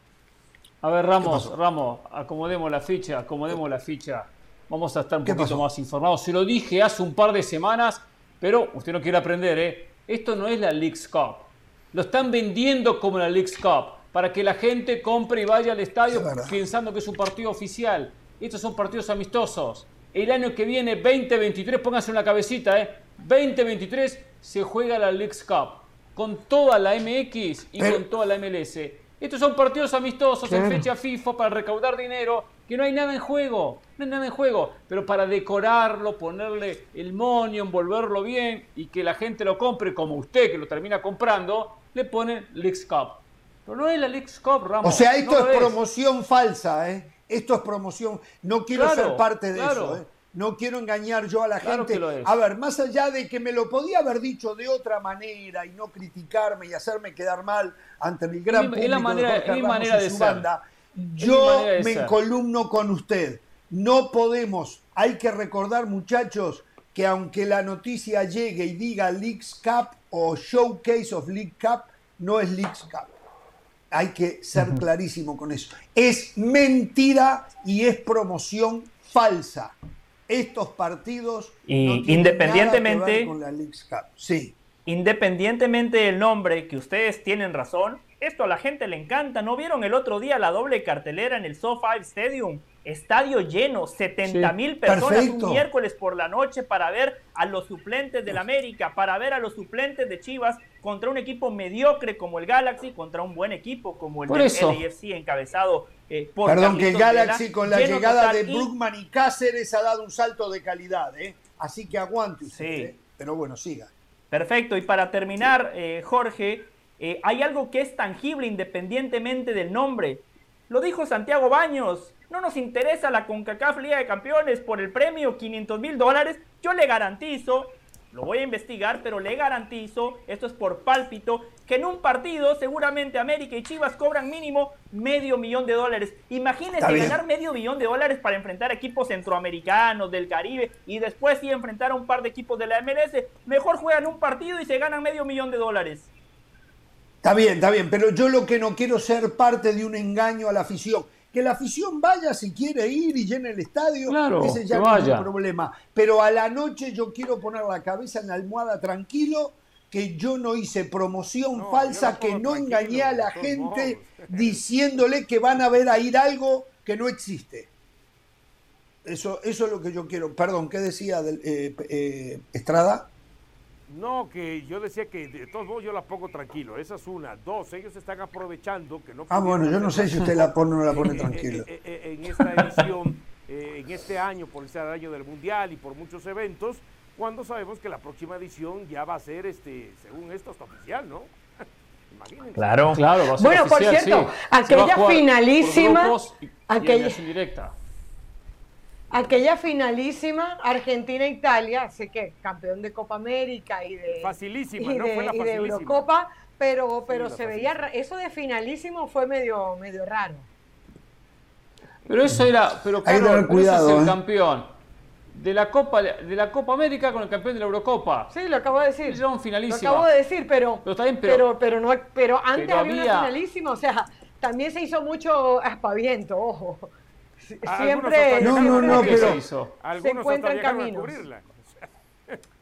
A ver, Ramos, Ramos, acomodemos la ficha, acomodemos la ficha. Vamos a estar un poquito más informados. Se lo dije hace un par de semanas, pero usted no quiere aprender, ¿eh? Esto no es la League's Cup. Lo están vendiendo como la League's Cup para que la gente compre y vaya al estadio pensando que es un partido oficial. Estos son partidos amistosos. El año que viene, 2023, pónganse una cabecita, ¿eh? 2023 se juega la League's Cup con toda la MX y con toda la MLS. Estos son partidos amistosos en fecha FIFA para recaudar dinero, que no hay nada en juego, no hay nada en juego, pero para decorarlo, ponerle el monio, envolverlo bien y que la gente lo compre como usted que lo termina comprando, le ponen Lex Cup. Pero no es la Lex Cup, Ramos. O sea, esto es, promoción falsa, ¿eh? Esto es promoción. No quiero ser parte de eso, ¿eh? No quiero engañar yo a la gente. A ver, más allá de que me lo podía haber dicho de otra manera y no criticarme y hacerme quedar mal ante el gran público la manera, de, manera de su banda, yo me encolumno con usted. No podemos, hay que recordar muchachos que aunque la noticia llegue y diga Leagues Cup o Showcase of League Cup, no es Leagues Cup. Hay que ser clarísimo con eso. Es mentira y es promoción falsa. Estos partidos y independientemente con la Leagues Cup. Sí. Independientemente del nombre, que ustedes tienen razón, esto a la gente le encanta. ¿No vieron el otro día la doble cartelera en el SoFi Stadium? Estadio lleno, 70 mil personas un miércoles por la noche para ver a los suplentes del América, para ver a los suplentes de Chivas contra un equipo mediocre como el Galaxy, contra un buen equipo como el LAFC encabezado eh, por Perdón, que el Galaxy con la llegada de Brookman y... Cáceres ha dado un salto de calidad, ¿eh? Así que aguante usted, ¿eh? pero bueno, siga. Perfecto, y para terminar, eh, Jorge, hay algo que es tangible independientemente del nombre. Lo dijo Santiago Baños, no nos interesa la CONCACAF Liga de Campeones por el premio 500 mil dólares. Yo le garantizo, lo voy a investigar, pero le garantizo, esto es por pálpito, que en un partido seguramente América y Chivas cobran mínimo medio millón de dólares. Imagínense ganar medio millón de dólares para enfrentar equipos centroamericanos, del Caribe, y después sí enfrentar a un par de equipos de la MLS. Mejor juegan un partido y se ganan medio millón de dólares. Está bien, está bien, pero yo lo que no quiero ser parte de un engaño a la afición que la afición vaya si quiere ir y llene el estadio, claro, ese ya no es un problema. Pero a la noche yo quiero poner la cabeza en la almohada tranquilo, que yo no hice promoción falsa, que no engañé a la gente diciéndole que van a ver a ir algo que no existe. Eso, eso es lo que yo quiero. Perdón, ¿qué decía del, eh, eh, Estrada? No, que yo decía que de todos modos yo la pongo tranquilo. Esa es una. Dos, ellos están aprovechando que no. Ah, bueno, yo no sé si usted la pone o no la pone tranquilo. en esta edición, en este año, por este año del Mundial y por muchos eventos, cuando sabemos que la próxima edición ya va a ser, este, según esto, hasta oficial, ¿no? Imagínense. Claro, claro. Va a ser bueno, por cierto, aquella finalísima. aquella, directa. Aquella finalísima Argentina-Italia, sé que campeón de Copa América y de, facilísima, y no fue la y de Eurocopa, pero, pero se veía, eso de finalísimo fue medio, medio raro. Pero eso era, pero claro, cuidado, es el ¿eh? campeón de la Copa de la Copa América con el campeón de la Eurocopa. Sí, lo acabo de decir. Era finalísimo. Lo acabo de decir, pero pero, pero, no, pero antes había, una finalísima, o sea, también se hizo mucho aspaviento, ojo. Siempre. No, no, no, pero. Se, encuentran caminos.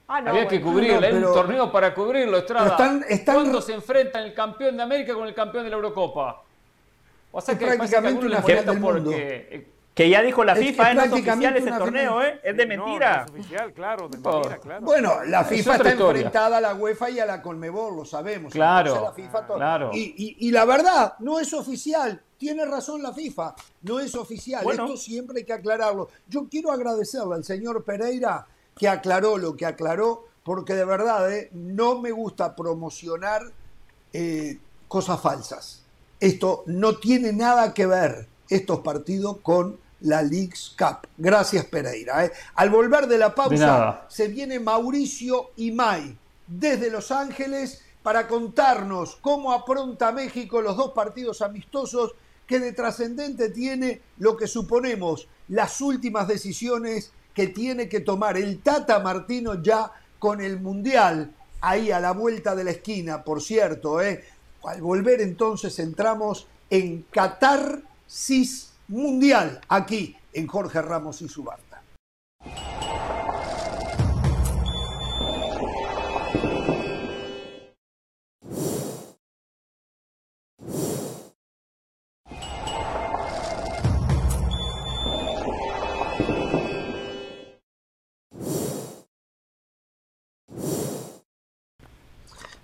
Ah, no, Había que cubrirla, hay un torneo para cubrirlo, Estrada. ¿Cuándo se enfrentan el campeón de América con el campeón de la Eurocopa? O sea que prácticamente una final del mundo. Porque, que ya dijo la FIFA, es, no es oficial ese torneo, ¿eh? Es de mentira. No, es oficial, claro, de mentira, claro. Bueno, la FIFA está enfrentada a la UEFA y a la Conmebol, lo sabemos. Claro, la FIFA, claro. Y, y, y, la verdad, no es oficial. Tiene razón la FIFA, no es oficial. Esto siempre hay que aclararlo. Yo quiero agradecerle al señor Pereira que aclaró lo que aclaró, porque de verdad eh, no me gusta promocionar eh, cosas falsas. Esto no tiene nada que ver, estos partidos, con la League's Cup. Gracias Pereira. Eh. Al volver de la pausa se viene Mauricio Imay desde Los Ángeles para contarnos cómo apronta México los dos partidos amistosos que de trascendente tiene lo que suponemos las últimas decisiones que tiene que tomar el Tata Martino ya con el Mundial ahí a la vuelta de la esquina, por cierto. ¿eh? Al volver entonces entramos en Qatar CIS Mundial, aquí en Jorge Ramos y su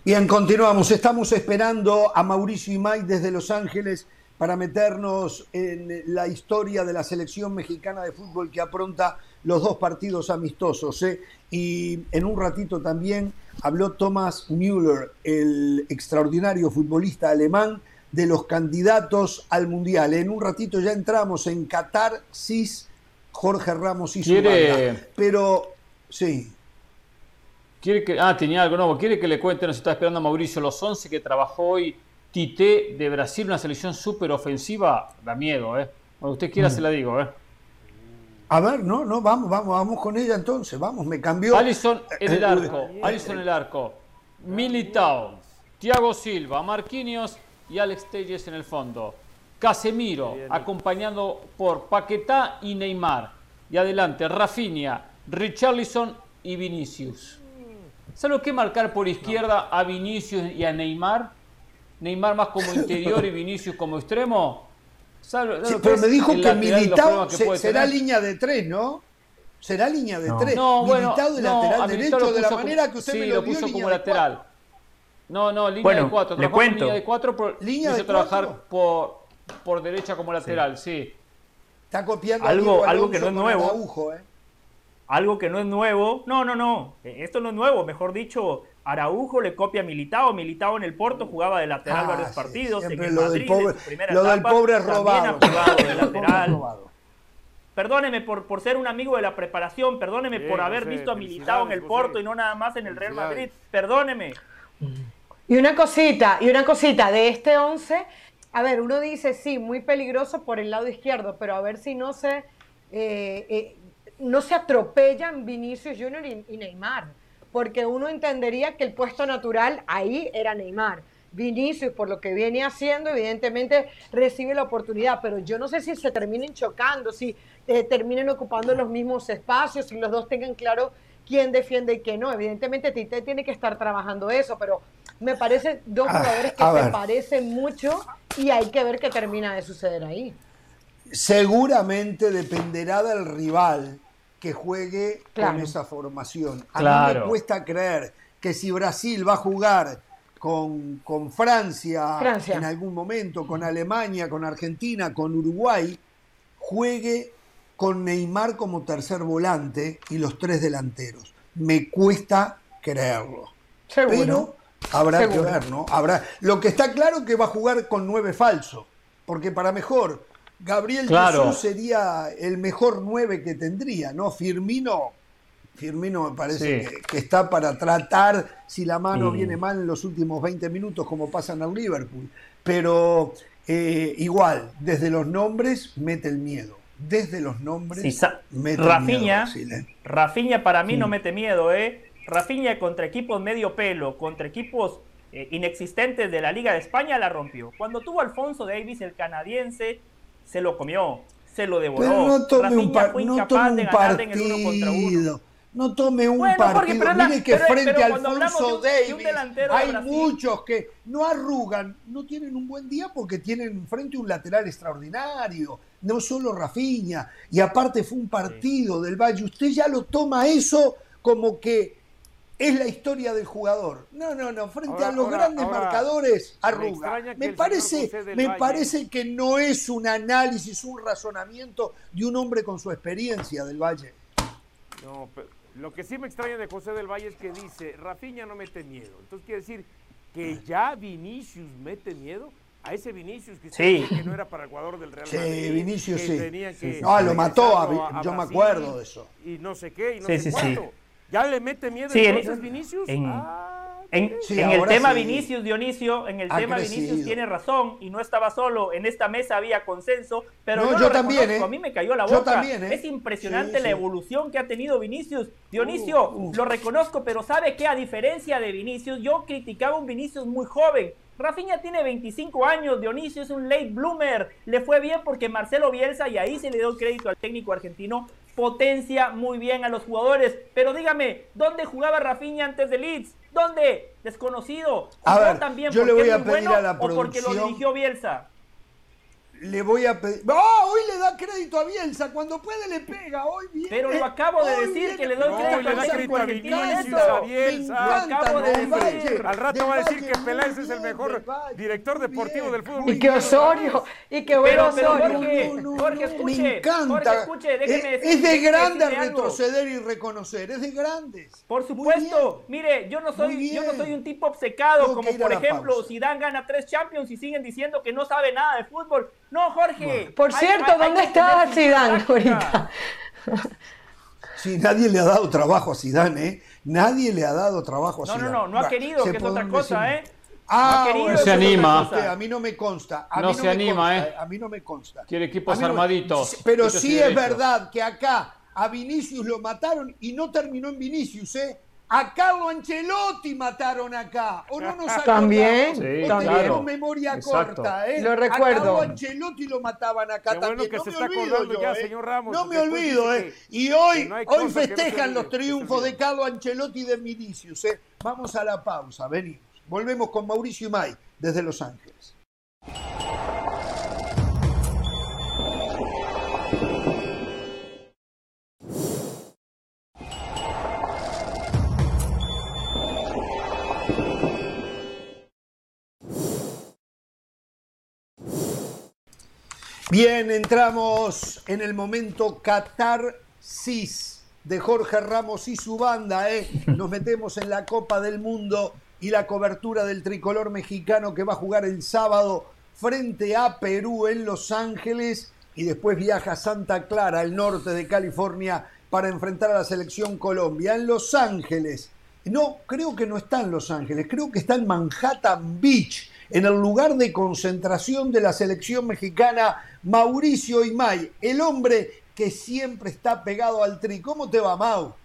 Bien, continuamos. Estamos esperando a Mauricio Imay desde Los Ángeles para meternos en la historia de la selección mexicana de fútbol que apronta los dos partidos amistosos. ¿eh? Y en un ratito también habló Thomas Müller, el extraordinario futbolista alemán, de los candidatos al Mundial. En un ratito ya entramos en Qatar, CIS, Jorge Ramos y su Pero, sí. Quiere que, ah, tenía algo nuevo. Quiere que le cuente, nos está esperando Mauricio, los 11 que trabajó hoy Tite de Brasil, una selección súper ofensiva, da miedo, ¿eh? Cuando usted quiera mm. se la digo, ¿eh? A ver, no, no, vamos, vamos, vamos con ella entonces, vamos, me cambió. Alison en el arco, Alison en el arco, Militao, Thiago Silva, Marquinhos y Alex Telles en el fondo. Casemiro, acompañado por Paquetá y Neymar. Y adelante, Rafinha, Richarlison y Vinicius. ¿Sabe lo que marcar por izquierda a Vinicius y a Neymar? Neymar más como interior y Vinicius como extremo. pero me dijo que Militao será línea de tres, ¿no? Será línea de tres. No, Militao de lateral derecho, de la manera que usted me lo, puso como lateral. No, no, línea de cuatro. Le cuento. línea de cuatro por, línea de trabajar por, por derecha como lateral, sí. Está copiando algo, algo que no es nuevo. ¿eh? Algo que no es nuevo. No, no, no. Esto no es nuevo. Mejor dicho, Araujo le copia a Militao. Militao en el Porto jugaba de lateral ah, varios partidos. En el Madrid, pobre, lo del pobre robado. También ha jugado de lateral. Perdóneme por, por ser un amigo de la preparación. Perdóneme por haber visto a Militao en el Porto y no nada más en el Real Madrid. Perdóneme. Y una cosita, y una cosita de este 11. A ver, uno dice, sí, muy peligroso por el lado izquierdo, pero a ver si no se, eh, eh, no se atropellan Vinicius Junior y Neymar porque uno entendería que el puesto natural ahí era Neymar. Vinicius, por lo que viene haciendo, evidentemente recibe la oportunidad, pero yo no sé si se terminen chocando, si eh, terminen ocupando los mismos espacios, si los dos tengan claro quién defiende y quién no. Evidentemente Tite tiene que estar trabajando eso, pero me parecen dos ah, jugadores que se parecen mucho y hay que ver qué termina de suceder ahí. Seguramente dependerá del rival que juegue con esa formación. A mí me cuesta creer que si Brasil va a jugar con, con Francia, en algún momento, con Alemania, con Argentina, con Uruguay, juegue con Neymar como tercer volante y los tres delanteros. Me cuesta creerlo. Pero habrá que ver, ¿no? Habrá... Lo que está claro es que va a jugar con nueve falso, porque para mejor, Gabriel Jesús sería el mejor nueve que tendría, ¿no? Firmino Firmino me parece que, está para tratar si la mano viene mal en los últimos 20 minutos, como pasa en el Liverpool. Pero eh, igual, desde los nombres mete el miedo. Desde los nombres mete el miedo. ¿eh? Rafinha para mí no mete miedo, ¿eh? Rafinha contra equipos medio pelo, contra equipos eh, inexistentes de la Liga de España la rompió. Cuando tuvo Alfonso Davis, el canadiense, se lo comió, se lo devoró. Pero no tome un, de en el uno contra uno no tome un partido. Mire que frente a Alfonso Davis hay muchos que no arrugan, no tienen un buen día porque tienen frente un lateral extraordinario, no solo Rafiña, y aparte fue un partido del Valle. Usted ya lo toma eso como que es la historia del jugador. No, no, no, frente a los grandes marcadores arruga. Me, parece, me parece que no es un análisis, un razonamiento de un hombre con su experiencia del Valle. No, pero lo que sí me extraña de José del Valle es que dice, Rafiña no mete miedo. Entonces quiere decir que ya Vinicius mete miedo a ese Vinicius que, sí. que no era para el jugador del Real Madrid. Sí, Vinicius sí. no, lo mató, a, yo me acuerdo de eso. Y no sé qué, y no sé cuánto. ¿Ya le mete miedo entonces Vinicius? ah. En, el tema Vinicius, Dionisio, en el tema Vinicius tiene razón y no estaba solo. En esta mesa había consenso, pero yo, también, ¿eh? a mí me cayó la boca. ¿eh? Es impresionante la evolución que ha tenido Vinicius. Dionisio, uh, uh. lo reconozco, pero sabe que a diferencia de Vinicius, yo criticaba a un Vinicius muy joven. Rafinha tiene 25 años, Dionisio es un late bloomer. Le fue bien porque Marcelo Bielsa, y ahí se le dio crédito al técnico argentino, potencia muy bien a los jugadores. Pero dígame, ¿dónde jugaba Rafinha antes de Leeds? ¿Dónde? Desconocido. A ver, también yo le voy a pedir a la producción. O porque lo dirigió Bielsa le voy a pedir. ¡Oh! Hoy le da crédito a Bielsa. Cuando puede le pega. Hoy bien. Pero lo acabo de decir que le doy crédito, le da crédito a Bielsa. A Bielsa. Lo acabo de decir. Al rato va a decir que Peláez es el mejor director deportivo del fútbol. Y que Osorio. Y que bueno Osorio. Jorge, escuche. Me encanta. escuche, déjeme es, es de grande retroceder y reconocer. Es de grandes. Por supuesto. Mire, yo no soy, yo no soy un tipo obcecado como por ejemplo Dan gana tres Champions y siguen diciendo que no sabe nada de fútbol. No, Jorge. Por cierto, ¿dónde está Zidane ahorita? Sí, nadie le ha dado trabajo a Zidane, ¿eh? Nadie le ha dado trabajo a Zidane. No, no, no, no ha querido, que es otra cosa, ¿eh? Ah, no, se anima. A mí no me consta. A no, mí no se anima, ¿eh? A mí no me consta. Quiere equipos armaditos. Pero sí es verdad que acá a Vinicius lo mataron y no terminó en Vinicius, ¿eh? A Carlo Ancelotti mataron acá. ¿O no nos También. Sí, también. memoria corta, ¿eh? Lo recuerdo. A Carlo Ancelotti lo mataban acá también. Que no se me está olvido yo, ya, ¿eh? señor Ramos, no me olvido, ¿eh? y hoy, hoy festejan los triunfos de Carlo Ancelotti y de Vinicius, ¿eh? Vamos a la pausa, venimos. Volvemos con Mauricio May desde Los Ángeles. Bien, entramos en el momento Qatar Cis de Jorge Ramos y su banda. ¿eh? Nos metemos en la Copa del Mundo y la cobertura del tricolor mexicano que va a jugar el sábado frente a Perú en Los Ángeles y después viaja a Santa Clara, al norte de California, para enfrentar a la selección Colombia. En Los Ángeles. No, creo que no está en Los Ángeles, creo que está en Manhattan Beach en el lugar de concentración de la selección mexicana, Mauricio Imay, el hombre que siempre está pegado al tri. ¿Cómo te va, Mau?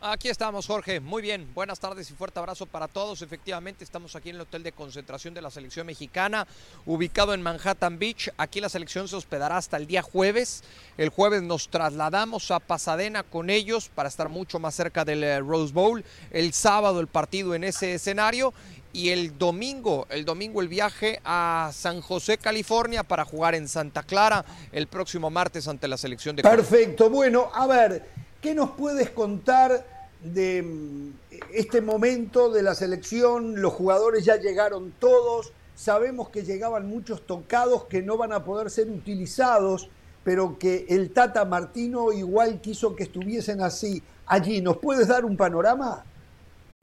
Aquí estamos, Jorge. Muy bien. Buenas tardes y fuerte abrazo para todos. Efectivamente, estamos aquí en el hotel de concentración de la selección mexicana, ubicado en Manhattan Beach. Aquí la selección se hospedará hasta el día jueves. El jueves nos trasladamos a Pasadena con ellos para estar mucho más cerca del eh, Rose Bowl. El sábado el partido en ese escenario y el domingo, el domingo el viaje a San José, California para jugar en Santa Clara el próximo martes ante la selección de Perfecto, bueno, a ver, ¿qué nos puedes contar de mm, este momento de la selección, los jugadores ya llegaron todos, sabemos que llegaban muchos tocados que no van a poder ser utilizados, pero que el Tata Martino igual quiso que estuviesen así allí. ¿Nos puedes dar un panorama?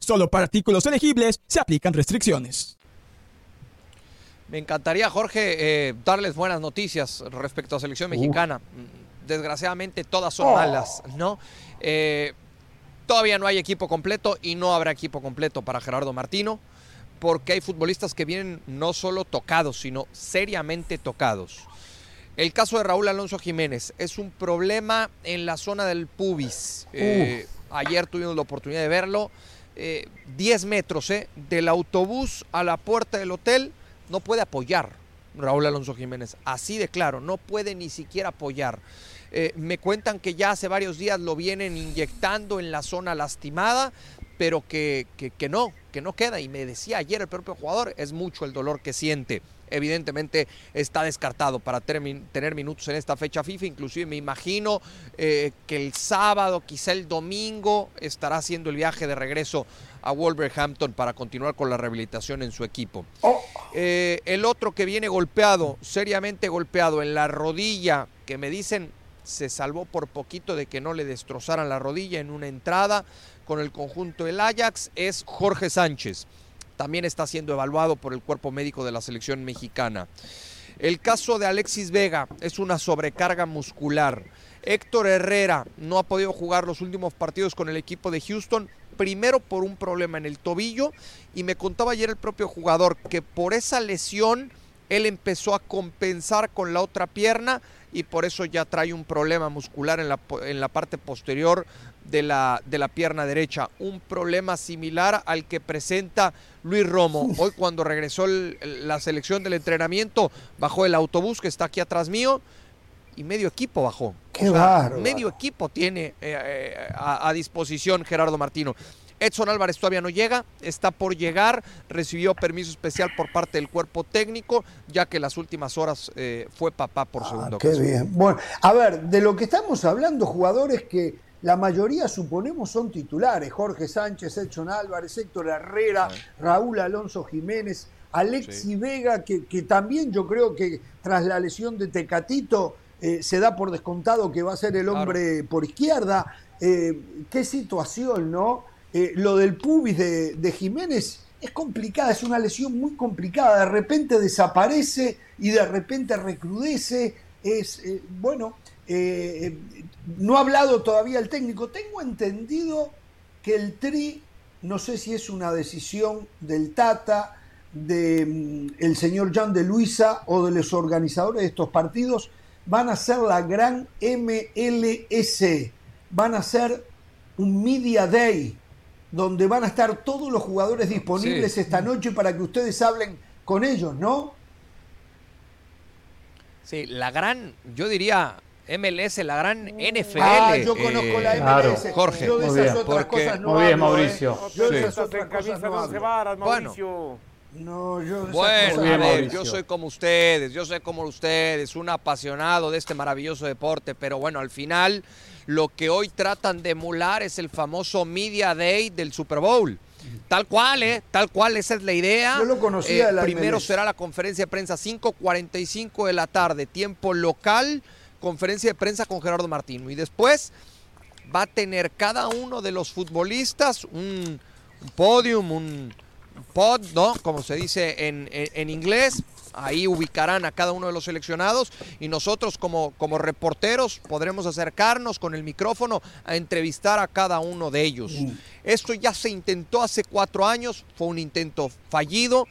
Solo para artículos elegibles se aplican restricciones. Me encantaría, Jorge, eh, darles buenas noticias respecto a selección mexicana. Desgraciadamente todas son oh. malas, ¿no? Eh, todavía no hay equipo completo y no habrá equipo completo para Gerardo Martino, porque hay futbolistas que vienen no solo tocados, sino seriamente tocados. El caso de Raúl Alonso Jiménez es un problema en la zona del pubis. Eh, ayer tuvimos la oportunidad de verlo. 10 eh, metros eh, del autobús a la puerta del hotel, no puede apoyar Raúl Alonso Jiménez. Así de claro, no puede ni siquiera apoyar. Eh, me cuentan que ya hace varios días lo vienen inyectando en la zona lastimada, pero que, que no, que no queda. Y me decía ayer el propio jugador, es mucho el dolor que siente evidentemente está descartado para tener minutos en esta fecha FIFA. Inclusive me imagino eh, que el sábado, quizá el domingo, estará haciendo el viaje de regreso a Wolverhampton para continuar con la rehabilitación en su equipo. Oh. Eh, el otro que viene golpeado, seriamente golpeado en la rodilla, que me dicen se salvó por poquito de que no le destrozaran la rodilla en una entrada con el conjunto del Ajax, es Jorge Sánchez también está siendo evaluado por el cuerpo médico de la selección mexicana. El caso de Alexis Vega es una sobrecarga muscular. Héctor Herrera no ha podido jugar los últimos partidos con el equipo de Houston, primero por un problema en el tobillo y me contaba ayer el propio jugador que por esa lesión él empezó a compensar con la otra pierna y por eso ya trae un problema muscular en la, en la parte posterior de la, de la pierna derecha. Un problema similar al que presenta Luis Romo. Hoy cuando regresó la selección del entrenamiento, bajó el autobús que está aquí atrás mío y medio equipo bajó. Qué Medio equipo tiene eh, eh, a, disposición Gerardo Martino. Edson Álvarez todavía no llega, está por llegar, recibió permiso especial por parte del cuerpo técnico, ya que las últimas horas eh, fue papá por ah, segundo Qué bien. Bueno, a ver, de lo que estamos hablando, jugadores que la mayoría suponemos son titulares, Jorge Sánchez, Edson Álvarez, Héctor Herrera, Raúl Alonso Jiménez, Alexi Vega, que, también yo creo que tras la lesión de Tecatito eh, se da por descontado que va a ser el hombre por izquierda. Eh, qué situación, ¿no? Eh, lo del pubis de, de, Jiménez es complicada, es una lesión muy complicada. De repente desaparece y de repente recrudece. Es, bueno, no ha hablado todavía el técnico. Tengo entendido que el Tri, no sé si es una decisión del Tata, del mm, señor Jean de Luisa o de los organizadores de estos partidos, van a ser la gran MLS. Van a ser un Media Day, donde van a estar todos los jugadores disponibles esta noche para que ustedes hablen con ellos, ¿no? Sí, la gran, yo diría, MLS, la gran NFL. Ah, yo conozco la MLS. Eh, Jorge, yo de muy bien, otras cosas no muy bien, Mauricio. ¿eh? Yo de esas otras cosas no hablo. Mauricio. No, yo de bueno, a ver, yo soy como ustedes, yo soy como ustedes, un apasionado de este maravilloso deporte, pero bueno, al final lo que hoy tratan de emular es el famoso Media Day del Super Bowl. Tal cual, ¿eh? Tal cual, esa es la idea. Yo lo conocía. Eh, primero será la conferencia de prensa 5.45 de la tarde, tiempo local conferencia de prensa con Gerardo Martino. Y después va a tener cada uno de los futbolistas un, podium, un, pod, ¿no? Como se dice en, en, inglés. Ahí ubicarán a cada uno de los seleccionados y nosotros como, como reporteros podremos acercarnos con el micrófono a entrevistar a cada uno de ellos. Esto ya se intentó hace cuatro años, fue un intento fallido.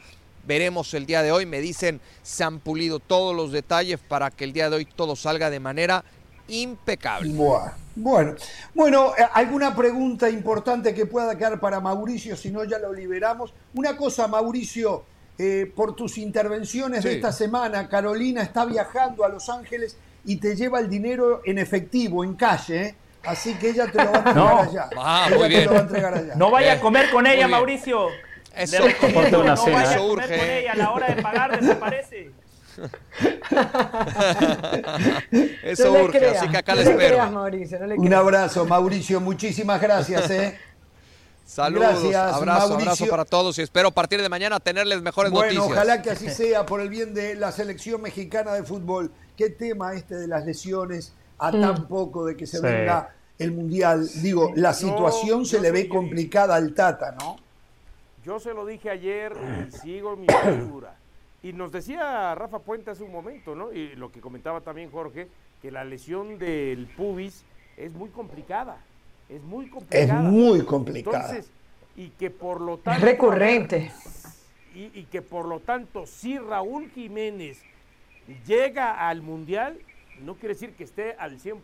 Veremos el día de hoy, me dicen, se han pulido todos los detalles para que el día de hoy todo salga de manera impecable. Bueno, bueno, eh, ¿alguna pregunta importante que pueda quedar para Mauricio? Si no, ya lo liberamos. Una cosa, Mauricio, eh, por tus intervenciones de esta semana, Carolina está viajando a Los Ángeles y te lleva el dinero en efectivo, en calle, ¿eh? Así que ella te lo va a entregar allá. Ah, muy bien. No vaya a comer con ella, Mauricio. Eso, no vaya a comer con ella, a la hora de pagar desaparece. Eso urge, así que acá le espero. Un abrazo, Mauricio, muchísimas gracias. ¿eh? Saludos, gracias, abrazo, abrazo para todos y espero a partir de mañana tenerles mejores noticias. Bueno, ojalá que así sea por el bien de la selección mexicana de fútbol. Qué tema este de las lesiones a mm. tan poco de que se venga el Mundial. Digo, la situación se le ve complicada al Tata, ¿no? Yo se lo dije ayer y sigo mi postura. Y nos decía Rafa Puente hace un momento, ¿no? Y lo que comentaba también Jorge, que la lesión del pubis es muy complicada. Es muy complicada. Es muy complicada. Entonces, y que por lo tanto. Es recurrente. Y, y que por lo tanto, si Raúl Jiménez llega al Mundial, no quiere decir que esté al 100%.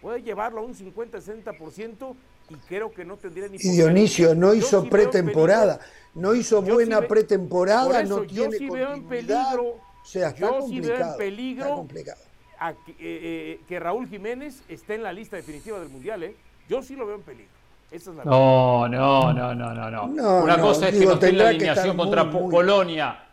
Puede llevarlo a un 50-60% y creo que no tendría ni Y Dionisio no hizo pretemporada, no hizo buena pretemporada, no tiene yo sí veo en peligro, o sea, está yo sí veo en peligro que, eh, eh, que, Raúl Jiménez esté en la lista definitiva del Mundial, ¿eh? Yo sí lo veo en peligro. Esa es la no, no, no, no, no, no, Una cosa es que no esté en la alineación contra Polonia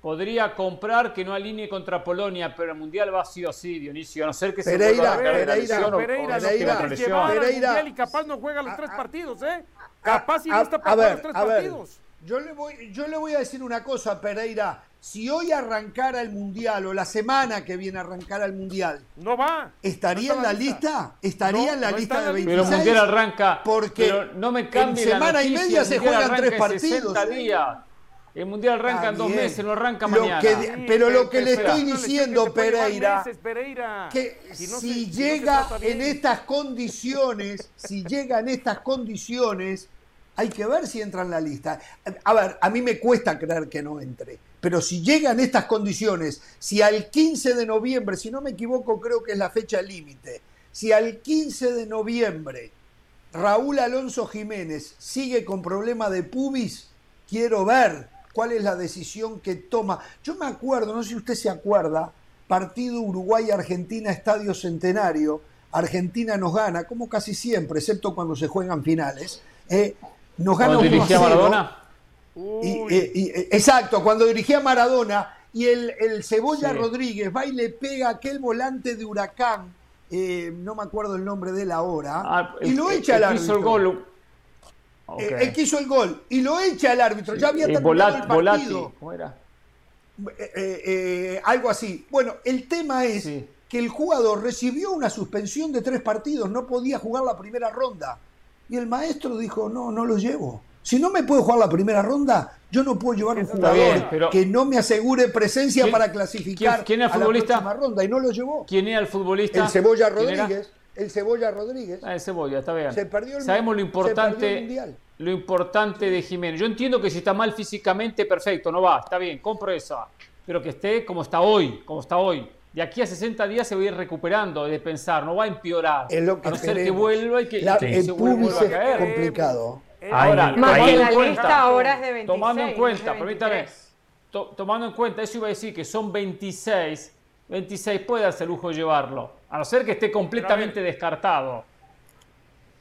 podría comprar que no alinee contra Polonia, pero el Mundial va sí o sí, Dionisio, a no ser que se Pereira, Pereira, Pereira, Pereira, Pereira, y capaz no juega los tres partidos, ¿eh? Capaz y no está para los tres partidos. Yo le, voy, yo le voy a decir una cosa, Pereira. Si hoy arrancara el Mundial o la semana que viene arrancara el Mundial. No va. ¿Estaría en la lista? ¿Estaría en la lista de 26? Pero el Mundial arranca. Porque no me cambie en semana y media se juegan tres partidos. ¿eh? El mundial arranca en dos meses, no arranca mañana. pero lo que le estoy diciendo, Pereira, que si, llega en estas condiciones, si llega en estas condiciones, hay que ver si entra en la lista. A ver, a mí me cuesta creer que no entre, pero si llegan estas condiciones, si al 15 de noviembre, si no me equivoco, creo que es la fecha límite, si al 15 de noviembre Raúl Alonso Jiménez sigue con problema de pubis, quiero ver cuál es la decisión que toma. Yo me acuerdo, no sé si usted se acuerda, partido Uruguay-Argentina, Estadio Centenario, Argentina nos gana, como casi siempre, excepto cuando se juegan finales. Eh, nos gana a eh, eh, exacto, cuando dirigía a Maradona y el, Cebolla. Rodríguez va y le pega aquel volante de Huracán, eh, no me acuerdo el nombre de la hora, y lo echa el, árbitro. Hizo el gol. El gol y lo echa el árbitro. Ya había terminado el partido. ¿cómo era? Algo así. Bueno, el tema es que el jugador recibió una suspensión de tres partidos, no podía jugar la primera ronda. Y el maestro dijo, no, no lo llevo. Si no me puedo jugar la primera ronda, yo no puedo llevar un jugador que no me asegure presencia para clasificar ¿quién, es el futbolista? a la próxima ronda. Y no lo llevó. ¿Quién era el futbolista? El Cebolla Rodríguez el Cebolla Rodríguez. Ah, el Cebolla, está bien. Se perdió el, Sabemos lo importante, lo importante de Jiménez. Yo entiendo que si está mal físicamente, perfecto, no va, está bien, compro esa. Pero que esté como está hoy, como está hoy. De aquí a 60 días se va a ir recuperando de pensar, no va a empeorar. Es lo que a no ser que vuelva y que, la, el se vuelva a caer. Es complicado. Ahora, tomando en cuenta, ahora es de 26, tomando en cuenta, permítame, tomando en cuenta, eso iba a decir que son 26, 26 puede hacer lujo llevarlo a no ser que esté completamente descartado.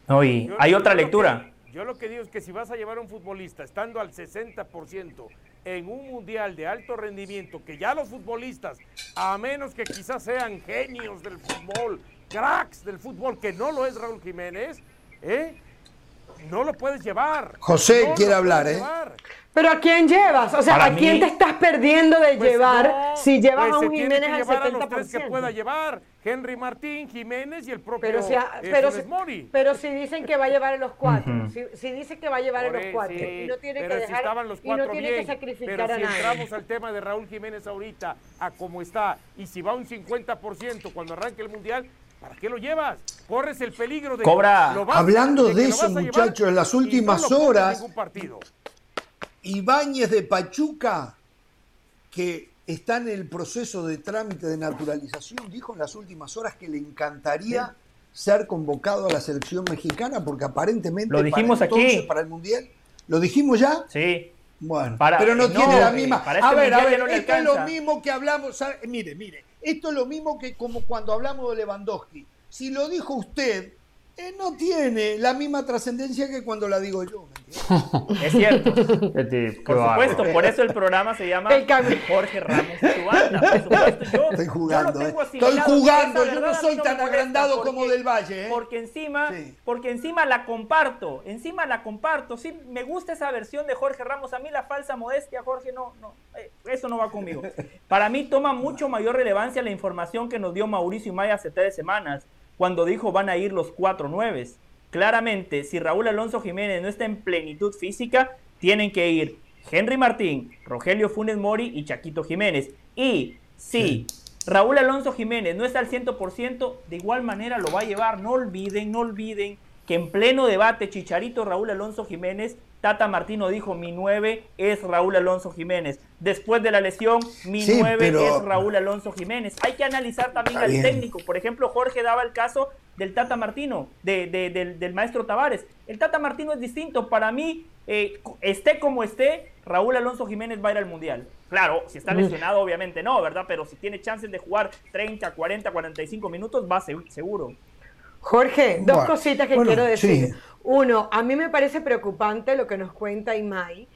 No, y hay otra lectura. yo lo que digo es que si vas a llevar a un futbolista estando al 60% en un mundial de alto rendimiento, que ya los futbolistas, a menos que quizás sean genios del fútbol, cracks del fútbol, que no lo es Raúl Jiménez, ¿eh? No lo puedes llevar. José quiere hablar, ¿eh? Pero ¿a quién llevas? O sea, ¿a quién te estás perdiendo de pues llevar si llevas pues a un Jiménez al 70%? A los tres que pueda llevar. Henry Martín, Jiménez y el propio pero si, pero, si, pero si dicen que va a llevar en los cuatro, si, si dice que va a llevar en los cuatro y no tiene que dejar los y no tiene que sacrificar pero a si entramos al tema de Raúl Jiménez ahorita a cómo está y si va un 50% cuando arranque el mundial, ¿Para qué lo llevas? Corres el peligro de Cobra. Hablando de, eso, muchachos, en las últimas horas, Ibáñez de Pachuca, que está en el proceso de trámite de naturalización, dijo en las últimas horas que le encantaría ser convocado a la selección mexicana porque aparentemente lo dijimos para, aquí. para el mundial. ¿Lo dijimos ya? Sí. Bueno, pero no, tiene la misma. Este a ver, a ver, esto es lo mismo que hablamos. Mire, mire, esto es lo mismo que como cuando hablamos de Lewandowski. Si lo dijo usted, eh, no tiene la misma trascendencia que cuando la digo yo. Es cierto. por supuesto, por eso el programa se llama Jorge Ramos y banda. Por supuesto, yo, estoy jugando. eh. Estoy jugando, yo no soy tan agrandado como del Valle. ¿eh? Porque encima, porque encima la comparto, encima la comparto. Sí, me gusta esa versión de Jorge Ramos. A mí la falsa modestia, Jorge, no, no, eh, eso no va conmigo. Para mí toma mucho mayor relevancia la información que nos dio Mauricio Maya hace tres semanas cuando dijo van a ir los cuatro nueves. Claramente, si Raúl Alonso Jiménez no está en plenitud física, tienen que ir Henry Martín, Rogelio Funes Mori y Chaquito Jiménez. Y si Raúl Alonso Jiménez no está al 100%, de igual manera lo va a llevar. No olviden, no olviden que en pleno debate Chicharito Raúl Alonso Jiménez Tata Martino dijo, mi 9 es Raúl Alonso Jiménez. Después de la lesión, mi 9 es Raúl Alonso Jiménez. Hay que analizar también al técnico. Por ejemplo, Jorge daba el caso del Tata Martino, de, del, maestro Tavares. El Tata Martino es distinto. Para mí, eh, esté como esté, Raúl Alonso Jiménez va a ir al Mundial. Claro, si está lesionado, obviamente no, ¿verdad? Pero si tiene chances de jugar 30, 40, 45 minutos, va seguro. Jorge, dos cositas que quiero decir. Uno, a mí me parece preocupante lo que nos cuenta Imai,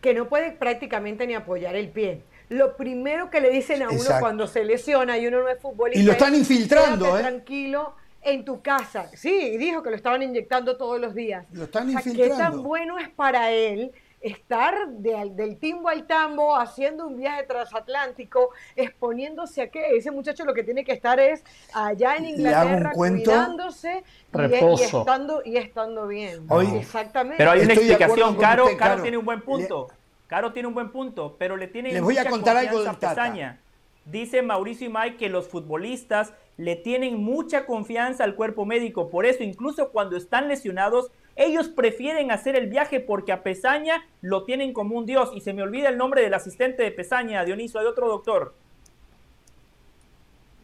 que no puede prácticamente ni apoyar el pie. Lo primero que le dicen a uno cuando se lesiona y uno no es futbolista. Y lo están infiltrando, ¿eh? Tranquilo en tu casa. Sí, dijo que lo estaban inyectando todos los días. Lo están infiltrando. ¿Qué tan bueno es para él estar del timbo al tambo haciendo un viaje transatlántico, exponiéndose a qué ese muchacho lo que tiene que estar es allá en Inglaterra cuidándose y, estando y estando bien. Exactamente. Pero hay una explicación, Caro, Caro, tiene un buen punto. Caro tiene un buen punto, pero le tiene Les voy a contar algo del Tata. Dice Mauricio y Mike que los futbolistas le tienen mucha confianza al cuerpo médico, por eso incluso cuando están lesionados ellos prefieren hacer el viaje porque a Pesaña lo tienen como un dios. Y se me olvida el nombre del asistente de Pesaña, Dioniso, hay otro doctor.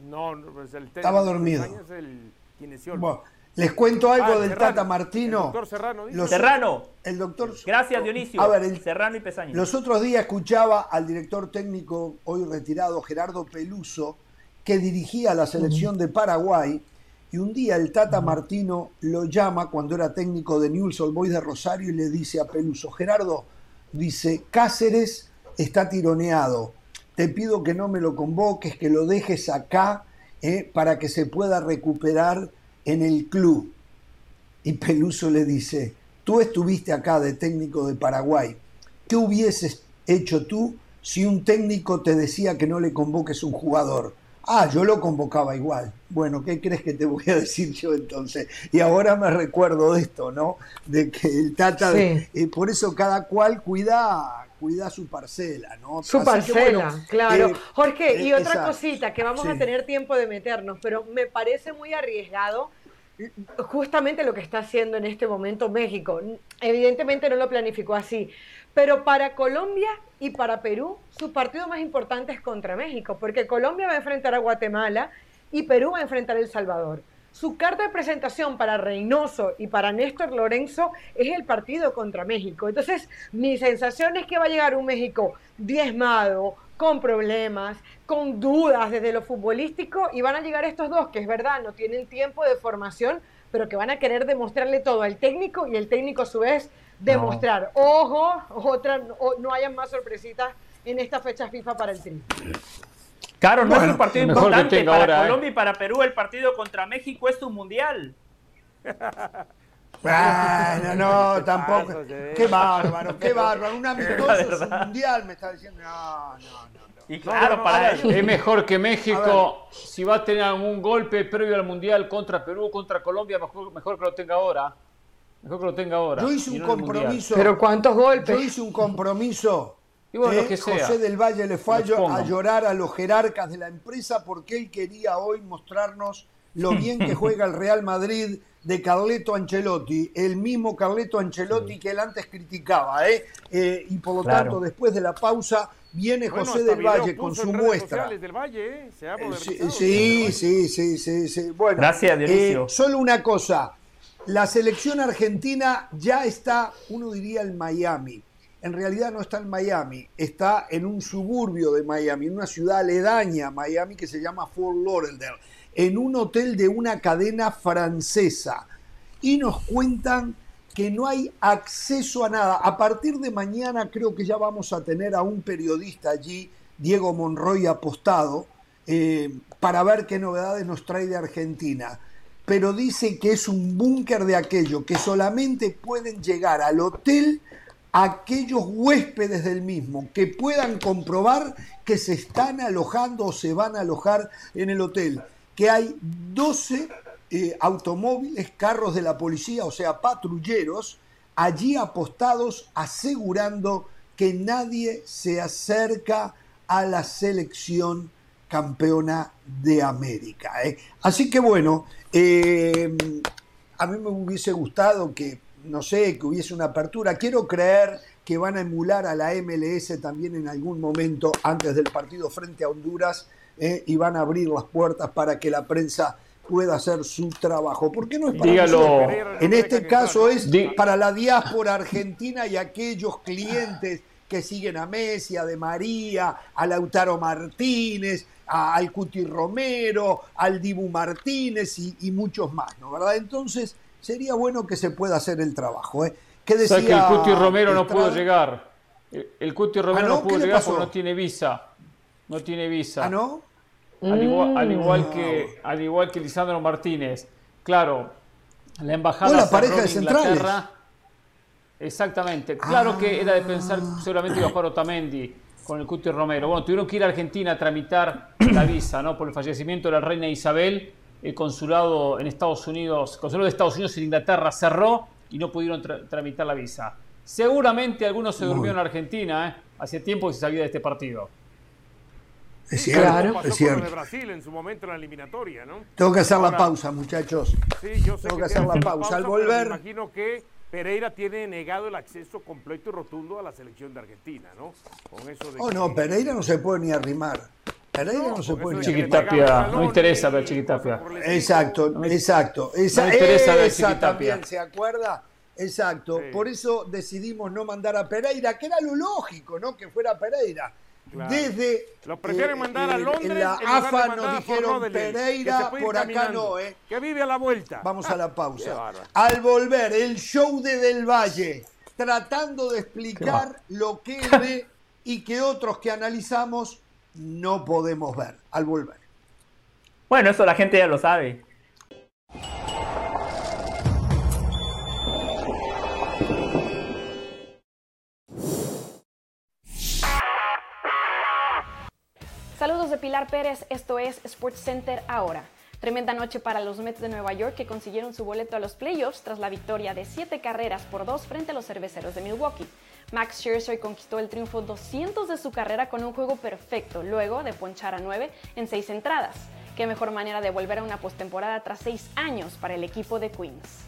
No, pues el estaba dormido. les cuento algo ah, del Tata Martino. El doctor Serrano. Serrano. El doctor. Gracias, Dionisio. A ver, el, Serrano y Pesaña. Los otros días escuchaba al director técnico, hoy retirado, Gerardo Peluso, que dirigía la selección de Paraguay y un día el Tata Martino lo llama cuando era técnico de Newell's Old Boys de Rosario y le dice a Peluso, Gerardo, dice, Cáceres está tironeado, te pido que no me lo convoques, que lo dejes acá eh, para que se pueda recuperar en el club. Y Peluso le dice, tú estuviste acá de técnico de Paraguay, ¿qué hubieses hecho tú si un técnico te decía que no le convoques un jugador? Ah, yo lo convocaba igual. Bueno, ¿qué crees que te voy a decir yo entonces? Y ahora me recuerdo de esto, ¿no? De que el Tata, eh, por eso cada cual cuida, cuida su parcela, ¿no? Su parcela, claro. Eh, Jorge, y eh, otra cosita que vamos a tener tiempo de meternos, pero me parece muy arriesgado justamente lo que está haciendo en este momento México. Evidentemente no lo planificó así, pero para Colombia y para Perú, su partido más importante es contra México, porque Colombia va a enfrentar a Guatemala y Perú va a enfrentar a El Salvador. Su carta de presentación para Reynoso y para Néstor Lorenzo es el partido contra México. Entonces, mi sensación es que va a llegar un México diezmado, con problemas, con dudas desde lo futbolístico, y van a llegar estos dos, que es verdad, no tienen tiempo de formación, pero que van a querer demostrarle todo al técnico y el técnico a su vez demostrar. Ojo, otra, no hayan más sorpresitas en esta fecha FIFA para el Tri. Claro, no es un partido importante para ¿eh? Colombia y para Perú. El partido contra México es un mundial. Bueno, no, tampoco. Qué bárbaro, qué bárbaro. Un amistoso mundial me está diciendo. No, no, no. Y claro, para es mejor que México, si va a tener algún golpe previo al Mundial contra Perú, contra Colombia, mejor, mejor que lo tenga ahora. Mejor que lo tenga ahora. Yo hice un compromiso. Pero ¿cuántos golpes? Yo hice un compromiso. Y bueno, que José del Valle le fue a llorar a los jerarcas de la empresa porque él quería hoy mostrarnos lo bien que juega el Real Madrid de Carleto Ancelotti, el mismo Carleto Ancelotti que él antes criticaba, ¿eh? eh y por lo tanto, después de la pausa, viene José del Valle con su muestra. Del Valle, ¿eh? Se ha sí, sí, sí, sí, sí, Bueno, Gracias, Dionisio. Eh, solo una cosa, la selección argentina ya está, uno diría, en Miami. En realidad no está en Miami, está en un suburbio de Miami, en una ciudad aledaña Miami que se llama Fort Lauderdale en un hotel de una cadena francesa y nos cuentan que no hay acceso a nada. A partir de mañana creo que ya vamos a tener a un periodista allí, Diego Monroy, apostado, eh, para ver qué novedades nos trae de Argentina. Pero dice que es un búnker de aquello, que solamente pueden llegar al hotel aquellos huéspedes del mismo que puedan comprobar que se están alojando o se van a alojar en el hotel. Que hay 12 eh, automóviles, carros de la policía, o sea, patrulleros, allí apostados asegurando que nadie se acerca a la selección campeona de América. ¿eh? Así que bueno, eh, a mí me hubiese gustado que, no sé, que hubiese una apertura. Quiero creer que van a emular a la MLS también en algún momento antes del partido frente a Honduras ¿eh? y van a abrir las puertas para que la prensa pueda hacer su trabajo. ¿Por qué no es para Dígalo. En este caso es para la diáspora argentina y aquellos clientes que siguen a Messi, a De María, a Lautaro Martínez, a, al Cuti Romero, al Dibu Martínez y, muchos más, ¿no? ¿Verdad? Entonces sería bueno que se pueda hacer el trabajo. ¿eh? ¿Qué decía que el Cuti Romero no pudo llegar? El Cuti Romero ¿Ah, no? pudo llegar porque no tiene visa. No tiene visa. ¿Ah, no? Al igual, que, al igual que Lisandro Martínez. Claro, la embajada la pareja de Inglaterra. Exactamente. Claro que era de pensar seguramente iba a jugar Otamendi con el Cuti Romero. Bueno, tuvieron que ir a Argentina a tramitar la visa, ¿no? Por el fallecimiento de la reina Isabel. El consulado en Estados Unidos, el consulado de Estados Unidos en Inglaterra cerró y no pudieron tramitar la visa. Seguramente algunos se durmió en Argentina, ¿eh? Hacía tiempo que se sabía de este partido. Es cierto, claro. es cierto. de Brasil en su momento en la eliminatoria, ¿no? Tengo que hacer la pausa, muchachos. Sí, yo sé Tengo que, hacer la pausa. Al volver. Me imagino que Pereira tiene negado el acceso completo y rotundo a la selección de Argentina, ¿no? Con eso de oh, no, Pereira no se puede ni arrimar. Pereira no, se puede ni Chiquitapia, no interesa ver Chiquitapia. Exacto, exacto. Esa, no interesa ver Chiquitapia. también, ¿se acuerda? Exacto. Por eso decidimos no mandar a Pereira, que era lo lógico, ¿no? Que fuera Pereira desde lo prefieren mandar a Londres. En la AFA nos dijeron Pereira, por acá no, ¿eh? Que vive a la vuelta. Vamos a la pausa. Al volver, el show de Del Valle, tratando de explicar lo que ve y que otros que analizamos no podemos ver. Al volver. Bueno, eso la gente ya lo sabe. De Pilar Pérez, esto es Sports Center ahora. Tremenda noche para los Mets de Nueva York que consiguieron su boleto a los playoffs tras la victoria de 7 carreras por 2 frente a los cerveceros de Milwaukee. Max Scherzer conquistó el triunfo 200 de su carrera con un juego perfecto, luego de ponchar a 9 en 6 entradas. Qué mejor manera de volver a una postemporada tras 6 años para el equipo de Queens.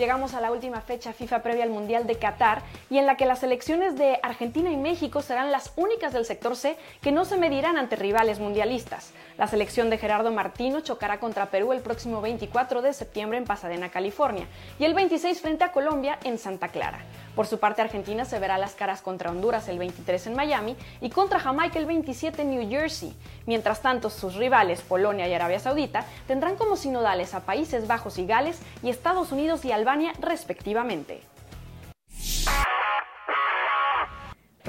Llegamos a la última fecha FIFA previa al Mundial de Qatar y en la que las selecciones de Argentina y México serán las únicas del sector C que no se medirán ante rivales mundialistas. La selección de Gerardo Martino chocará contra Perú el próximo 24 de septiembre en Pasadena, California, y el 26 frente a Colombia en Santa Clara. Por su parte, Argentina se verá las caras contra Honduras el 23 en Miami y contra Jamaica el 27 en New Jersey. Mientras tanto, sus rivales, Polonia y Arabia Saudita, tendrán como sinodales a Países Bajos y Gales y Estados Unidos y Albania respectivamente.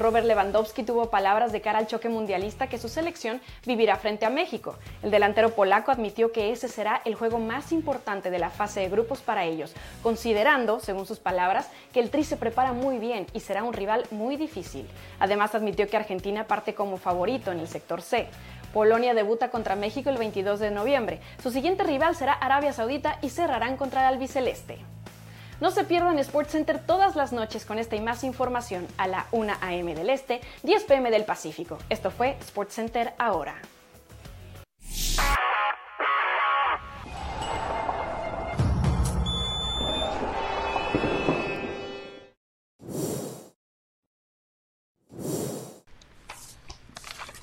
Robert Lewandowski tuvo palabras de cara al choque mundialista que su selección vivirá frente a México. El delantero polaco admitió que ese será el juego más importante de la fase de grupos para ellos, considerando, según sus palabras, que el Tri se prepara muy bien y será un rival muy difícil. Además admitió que Argentina parte como favorito en el sector C. Polonia debuta contra México el 22 de noviembre. Su siguiente rival será Arabia Saudita y cerrarán contra el albiceleste. No se pierdan SportsCenter todas las noches con esta y más información a la 1 a.m. del Este, 10 p.m. del Pacífico. Esto fue SportsCenter ahora.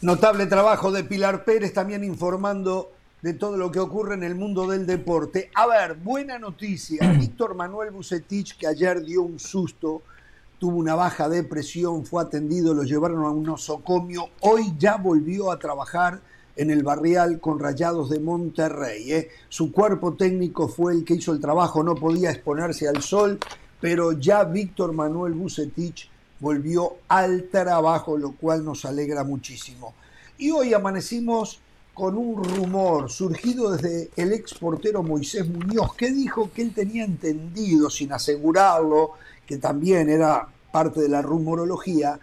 Notable trabajo de Pilar Pérez también informando de todo lo que ocurre en el mundo del deporte. A ver, buena noticia. Víctor Manuel Bucetich, que ayer dio un susto, tuvo una baja depresión, fue atendido, lo llevaron a un nosocomio. Hoy ya volvió a trabajar en el barrial con Rayados de Monterrey. ¿eh? Su cuerpo técnico fue el que hizo el trabajo, no podía exponerse al sol, pero ya Víctor Manuel Bucetich volvió al trabajo, lo cual nos alegra muchísimo. Y hoy amanecimos con un rumor surgido desde el ex portero Moisés Muñoz, que dijo que él tenía entendido, sin asegurarlo, que también era parte de la rumorología,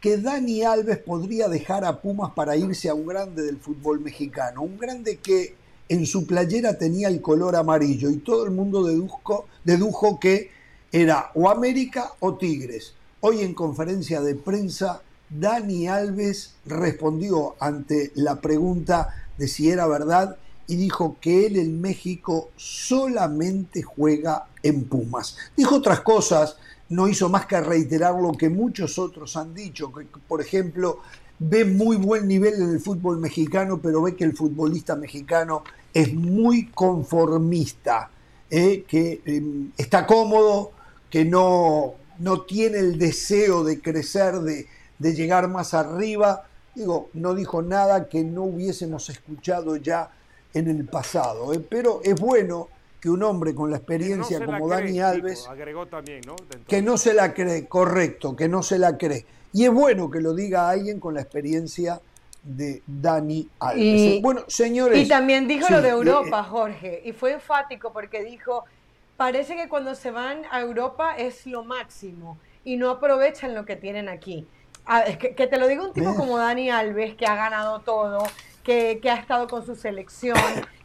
que Dani Alves podría dejar a Pumas para irse a un grande del fútbol mexicano, un grande que en su playera tenía el color amarillo y todo el mundo dedujo, dedujo que era o América o Tigres. Hoy en conferencia de prensa, Dani Alves respondió ante la pregunta de si era verdad y dijo que él en México solamente juega en Pumas. Dijo otras cosas, no hizo más que reiterar lo que muchos otros han dicho, que por ejemplo ve muy buen nivel en el fútbol mexicano, pero ve que el futbolista mexicano es muy conformista, ¿eh? que em, está cómodo, que no no tiene el deseo de crecer, de, llegar más arriba. Digo, no dijo nada que no hubiésemos escuchado ya en el pasado. ¿eh? Pero es bueno que un hombre con la experiencia como Dani Alves, agregó también, ¿no? que no se la cree, correcto, que no se la cree. Y es bueno que lo diga alguien con la experiencia de Dani Alves. Y, bueno, señores. Y también dijo lo de Europa, Jorge, y fue enfático porque dijo, parece que cuando se van a Europa es lo máximo y no aprovechan lo que tienen aquí. Ah, que, te lo digo un tipo como Dani Alves, que ha ganado todo, que, ha estado con su selección,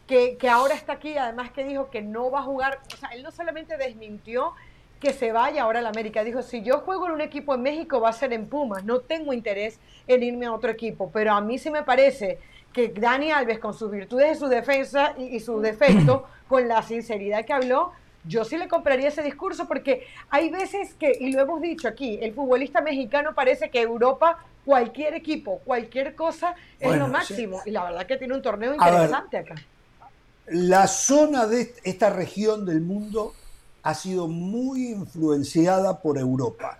que, que, ahora está aquí, además que dijo que no va a jugar, o sea, él no solamente desmintió que se vaya ahora a la América, dijo, si yo juego en un equipo en México va a ser en Pumas, no tengo interés en irme a otro equipo, pero a mí sí me parece que Dani Alves con sus virtudes y su defensa y, y sus defectos, con la sinceridad que habló, yo sí le compraría ese discurso porque hay veces que, y lo hemos dicho aquí, el futbolista mexicano parece que Europa, cualquier equipo, cualquier cosa es lo máximo. Y la verdad que tiene un torneo interesante acá. La zona de esta región del mundo ha sido muy influenciada por Europa.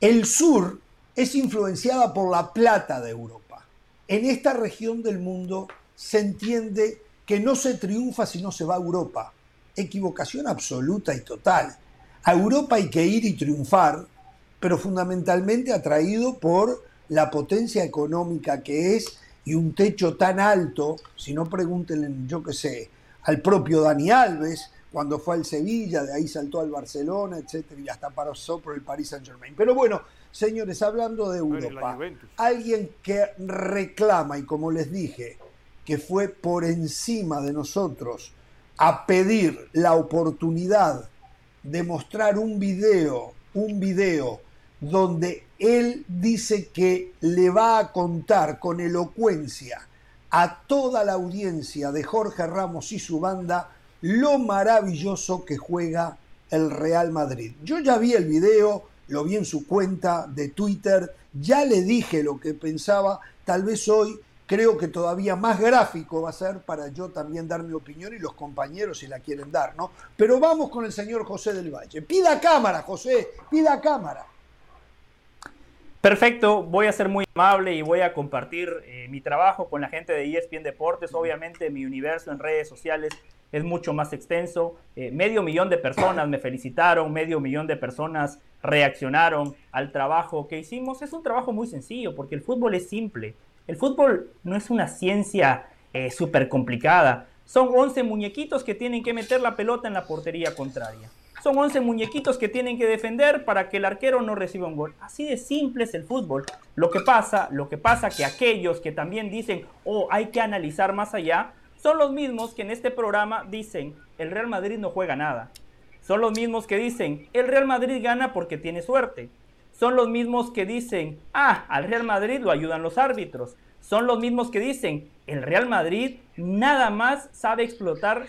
El sur es influenciada por la plata de Europa. En esta región del mundo se entiende que no se triunfa si no se va a Europa equivocación absoluta y total. A Europa hay que ir y triunfar, pero fundamentalmente atraído por la potencia económica que es y un techo tan alto, si no pregúntenle, yo qué sé, al propio Dani Alves, cuando fue al Sevilla, de ahí saltó al Barcelona, etcétera, y hasta pasó por el Paris Saint Germain. Pero bueno, señores, hablando de Europa, alguien que reclama, y como les dije, que fue por encima de nosotros a pedir la oportunidad de mostrar un video, un video donde él dice que le va a contar con elocuencia a toda la audiencia de Jorge Ramos y su banda lo maravilloso que juega el Real Madrid. Yo ya vi el video, lo vi en su cuenta de Twitter, ya le dije lo que pensaba, tal vez hoy creo que todavía más gráfico va a ser para yo también dar mi opinión y los compañeros si la quieren dar, ¿no? Pero vamos con el señor José del Valle. Pida cámara, José, pida cámara. Perfecto, voy a ser muy amable y voy a compartir eh, mi trabajo con la gente de ESPN Deportes, obviamente mi universo en redes sociales es mucho más extenso. Eh, medio millón de personas me felicitaron, medio millón de personas reaccionaron al trabajo que hicimos. Es un trabajo muy sencillo porque el fútbol es simple. El fútbol no es una ciencia eh, súper complicada. Son 11 muñequitos que tienen que meter la pelota en la portería contraria. Son 11 muñequitos que tienen que defender para que el arquero no reciba un gol. Así de simple es el fútbol. Lo que pasa, lo que pasa que aquellos que también dicen, "Oh, hay que analizar más allá", son los mismos que en este programa dicen, "El Real Madrid no juega nada." Son los mismos que dicen, "El Real Madrid gana porque tiene suerte." Son los mismos que dicen, "Ah, al Real Madrid lo ayudan los árbitros." Son los mismos que dicen, "El Real Madrid nada más sabe explotar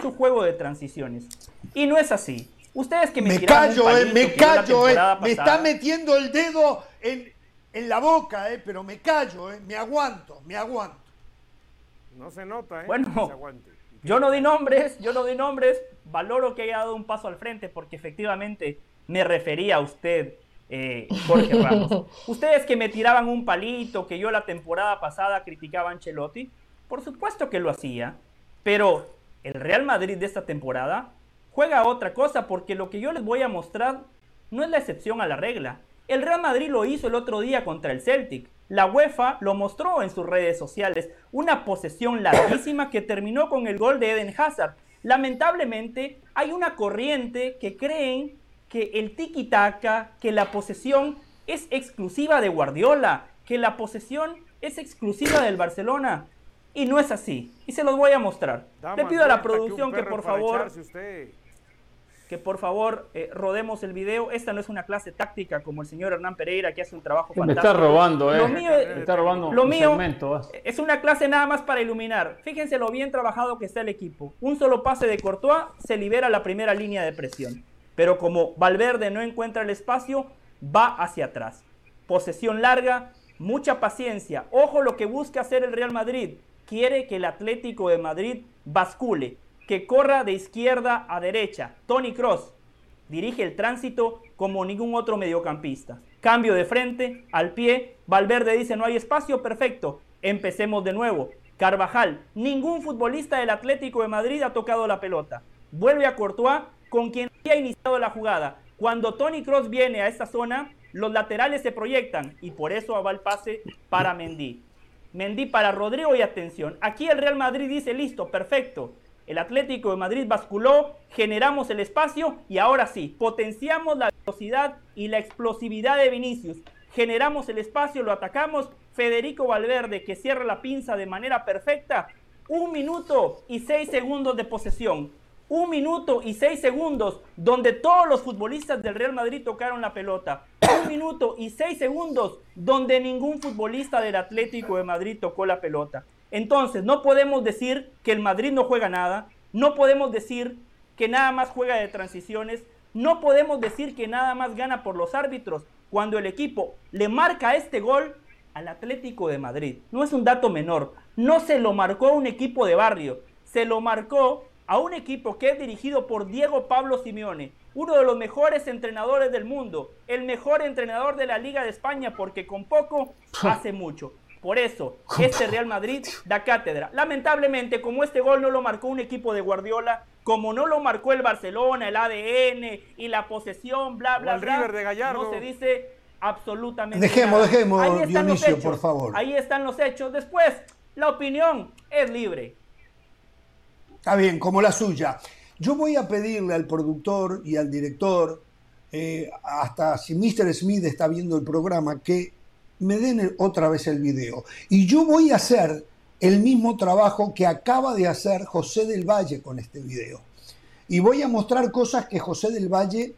su juego de transiciones." Y no es así. Ustedes que me, me callo, eh, me callo, eh, me está metiendo el dedo en, en la boca, eh, pero me callo, eh, me aguanto, me aguanto. No se nota, ¿eh? Bueno, yo no di nombres, yo no di nombres, valoro que haya dado un paso al frente porque efectivamente me refería a usted, eh, Jorge Ramos. Ustedes que me tiraban un palito, que yo la temporada pasada criticaba a Ancelotti, por supuesto que lo hacía, pero el Real Madrid de esta temporada juega otra cosa porque lo que yo les voy a mostrar no es la excepción a la regla. El Real Madrid lo hizo el otro día contra el Celtic. La UEFA lo mostró en sus redes sociales. Una posesión larguísima que terminó con el gol de Eden Hazard. Lamentablemente hay una corriente que creen que el tiki-taka, que la posesión es exclusiva de Guardiola, que la posesión es exclusiva del Barcelona. Y no es así. Y se los voy a mostrar. Le pido a la producción que, por favor que por favor eh, rodemos el video. Esta no es una clase táctica como el señor Hernán Pereira que hace un trabajo fantástico. Me está robando, eh. Lo mío, me está robando lo mío es una clase nada más para iluminar. Fíjense lo bien trabajado que está el equipo. Un solo pase de Courtois se libera la primera línea de presión. Pero como Valverde no encuentra el espacio, va hacia atrás. Posesión larga, mucha paciencia. Ojo lo que busca hacer el Real Madrid. Quiere que el Atlético de Madrid bascule que corra de izquierda a derecha. Tony Cross dirige el tránsito como ningún otro mediocampista. Cambio de frente, al pie. Valverde dice no hay espacio, perfecto. Empecemos de nuevo. Carvajal, ningún futbolista del Atlético de Madrid ha tocado la pelota. Vuelve a Courtois, con quien había iniciado la jugada. Cuando Tony Cross viene a esta zona, los laterales se proyectan y por eso va el pase para Mendy. Mendy para Rodrigo y atención. Aquí el Real Madrid dice listo, perfecto. El Atlético de Madrid basculó, generamos el espacio y ahora sí, potenciamos la velocidad y la explosividad de Vinicius. Generamos el espacio, lo atacamos. Federico Valverde que cierra la pinza de manera perfecta. Un minuto y seis segundos de posesión. Un minuto y seis segundos donde todos los futbolistas del Real Madrid tocaron la pelota. Un minuto y seis segundos donde ningún futbolista del Atlético de Madrid tocó la pelota. Entonces, no podemos decir que el Madrid no juega nada, no podemos decir que nada más juega de transiciones, no podemos decir que nada más gana por los árbitros cuando el equipo le marca este gol al Atlético de Madrid. No es un dato menor, no se lo marcó un equipo de barrio, se lo marcó a un equipo que es dirigido por Diego Pablo Simeone, uno de los mejores entrenadores del mundo, el mejor entrenador de la Liga de España porque con poco hace mucho. Por eso, este Real Madrid da cátedra. Lamentablemente, como este gol no lo marcó un equipo de Guardiola, como no lo marcó el Barcelona, el ADN y la posesión, bla, bla, bla, no se dice absolutamente dejemos, nada. Dejemos, Dionisio, por favor. Ahí están los hechos. Después, la opinión es libre. Está bien, como la suya. Yo voy a pedirle al productor y al director, eh, hasta si Mr. Smith está viendo el programa, que me den otra vez el video. Y yo voy a hacer el mismo trabajo que acaba de hacer José del Valle con este video. Y voy a mostrar cosas que José del Valle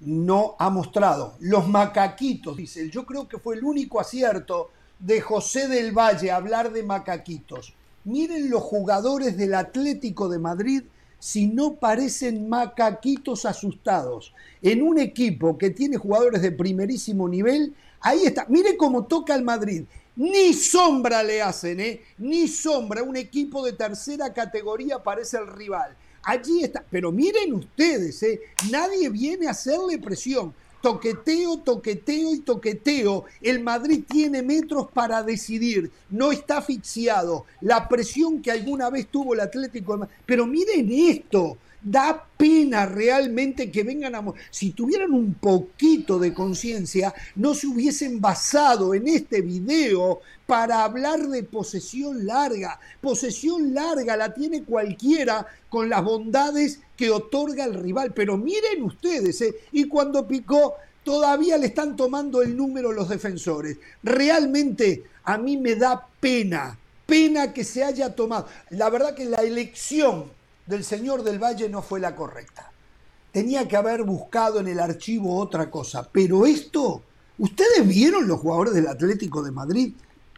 no ha mostrado. Los macaquitos, dice Yo creo que fue el único acierto de José del Valle hablar de macaquitos. Miren los jugadores del Atlético de Madrid si no parecen macaquitos asustados. En un equipo que tiene jugadores de primerísimo nivel, Ahí está. Mire cómo toca el Madrid. Ni sombra le hacen, ¿eh? Ni sombra. Un equipo de tercera categoría parece el rival. Allí está. Pero miren ustedes, ¿eh? Nadie viene a hacerle presión. Toqueteo, toqueteo y toqueteo. El Madrid tiene metros para decidir, no está asfixiado. La presión que alguna vez tuvo el Atlético Pero miren esto, Da pena realmente que vengan a... Si tuvieran un poquito de conciencia, no se hubiesen basado en este video para hablar de posesión larga. Posesión larga la tiene cualquiera con las bondades que otorga el rival. Pero miren ustedes, ¿eh? y cuando picó, todavía le están tomando el número los defensores. Realmente a mí me da pena, pena que se haya tomado. La verdad que la elección del señor del Valle no fue la correcta. Tenía que haber buscado en el archivo otra cosa. Pero esto, ¿ustedes vieron los jugadores del Atlético de Madrid?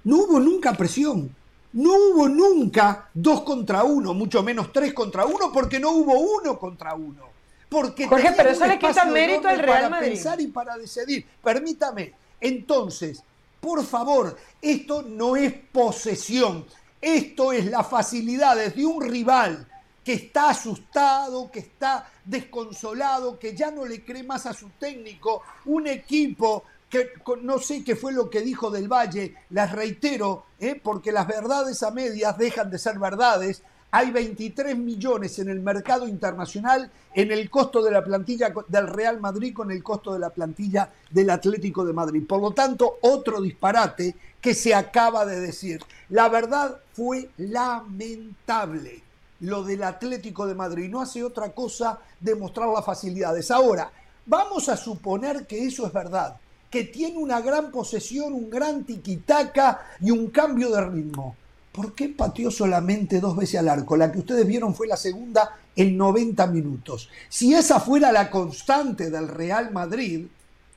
No hubo nunca presión. No hubo nunca dos contra uno, mucho menos tres contra uno, porque no hubo uno contra uno. Porque Jorge, pero eso le quita mérito al Real para pensar y para decidir. Permítame. Entonces, por favor, esto no es posesión. Esto es las facilidades de un rival que está asustado, que está desconsolado, que ya no le cree más a su técnico, un equipo que no sé qué fue lo que dijo del Valle, las reitero, ¿eh? porque las verdades a medias dejan de ser verdades. Hay 23 millones en el mercado internacional en el costo de la plantilla del Real Madrid con el costo de la plantilla del Atlético de Madrid. Por lo tanto, otro disparate que se acaba de decir. La verdad fue lamentable lo del Atlético de Madrid. No hace otra cosa demostrar las facilidades. Ahora, vamos a suponer que eso es verdad, que tiene una gran posesión, un gran tiquitaca y un cambio de ritmo. ¿Por qué pateó solamente dos veces al arco? La que ustedes vieron fue la segunda en 90 minutos. Si esa fuera la constante del Real Madrid,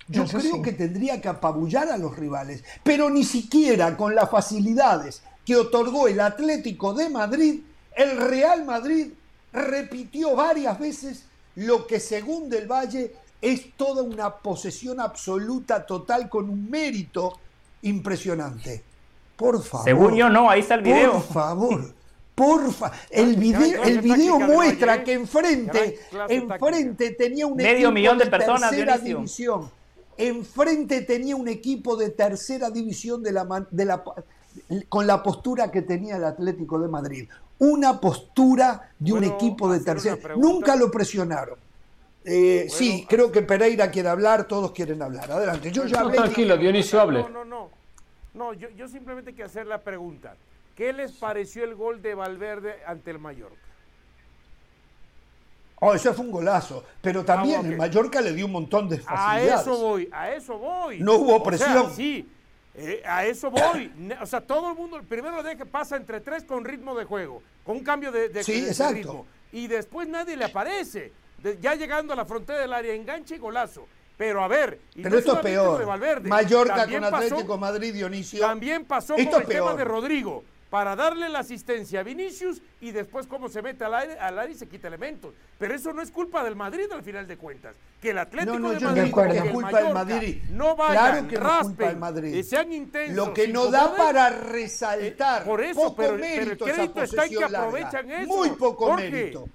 yo creo que tendría que apabullar a los rivales, pero ni siquiera con las facilidades que otorgó el Atlético de Madrid el Real Madrid repitió varias veces lo que según Del Valle es toda una posesión absoluta, total, con un mérito impresionante. Por favor. Según yo no, ahí está el video. Por favor. Por favor. el video, el video muestra que enfrente, enfrente tenía un Medio equipo millón de, personas, tercera división. Enfrente tenía un equipo de tercera división de la, de la, con la postura que tenía el Atlético de Madrid una postura de un equipo de tercera. Nunca lo presionaron. Eh, sí, creo que Pereira quiere hablar, todos quieren hablar. Adelante. Yo ya tranquilo, Dionisio, hable. No, no, no. No, yo, yo simplemente quiero hacer la pregunta. ¿Qué les pareció el gol de Valverde ante el Mallorca? Oh, ese fue un golazo. Pero también el Mallorca le dio un montón de facilidades. A eso voy, a eso voy. No hubo presión. sí, eh, a eso voy. O sea, todo el mundo, primero de que pasa entre tres con ritmo de juego, con un cambio de, ritmo. Y después nadie le aparece. ya llegando a la frontera del área, enganche y golazo. Pero a ver, pero esto es peor. Mallorca con Atlético Madrid, Dionisio. También pasó con el tema de Rodrigo para darle la asistencia a Vinicius y después cómo se mete al aire, al aire y se quita elementos. Pero eso no es culpa del Madrid al final de cuentas. Que el Atlético no, de Madrid, que el culpa del Madrid. no vayan, claro que no del Madrid. Y sean intensos. Lo que no da para resaltar. Eh, por eso, poco pero, mérito pero el crédito está en que aprovechan eso. Muy poco mérito.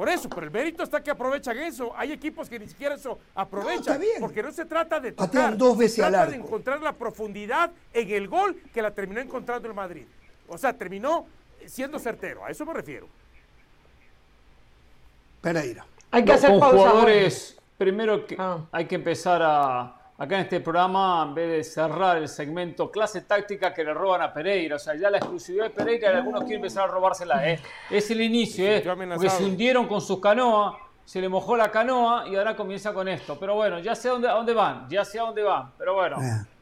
Por eso, pero el mérito está que aprovechan eso. Hay equipos que ni siquiera eso aprovechan. porque no se trata de tocar. dos veces se trata de encontrar la profundidad en el gol que la terminó encontrando el Madrid. O sea, terminó siendo certero. A eso me refiero. Pereira. Hay que hacer con jugadores, primero que ah. hay que empezar a acá en este programa, en vez de cerrar el segmento clase táctica que le roban a Pereira, o sea, ya la exclusividad de Pereira, algunos quieren empezar a robársela, ¿eh? es el inicio, ¿eh? porque se hundieron con sus canoas, se le mojó la canoa y ahora comienza con esto. Pero bueno, ya sé a dónde, a dónde van, ya sé a dónde van, pero bueno,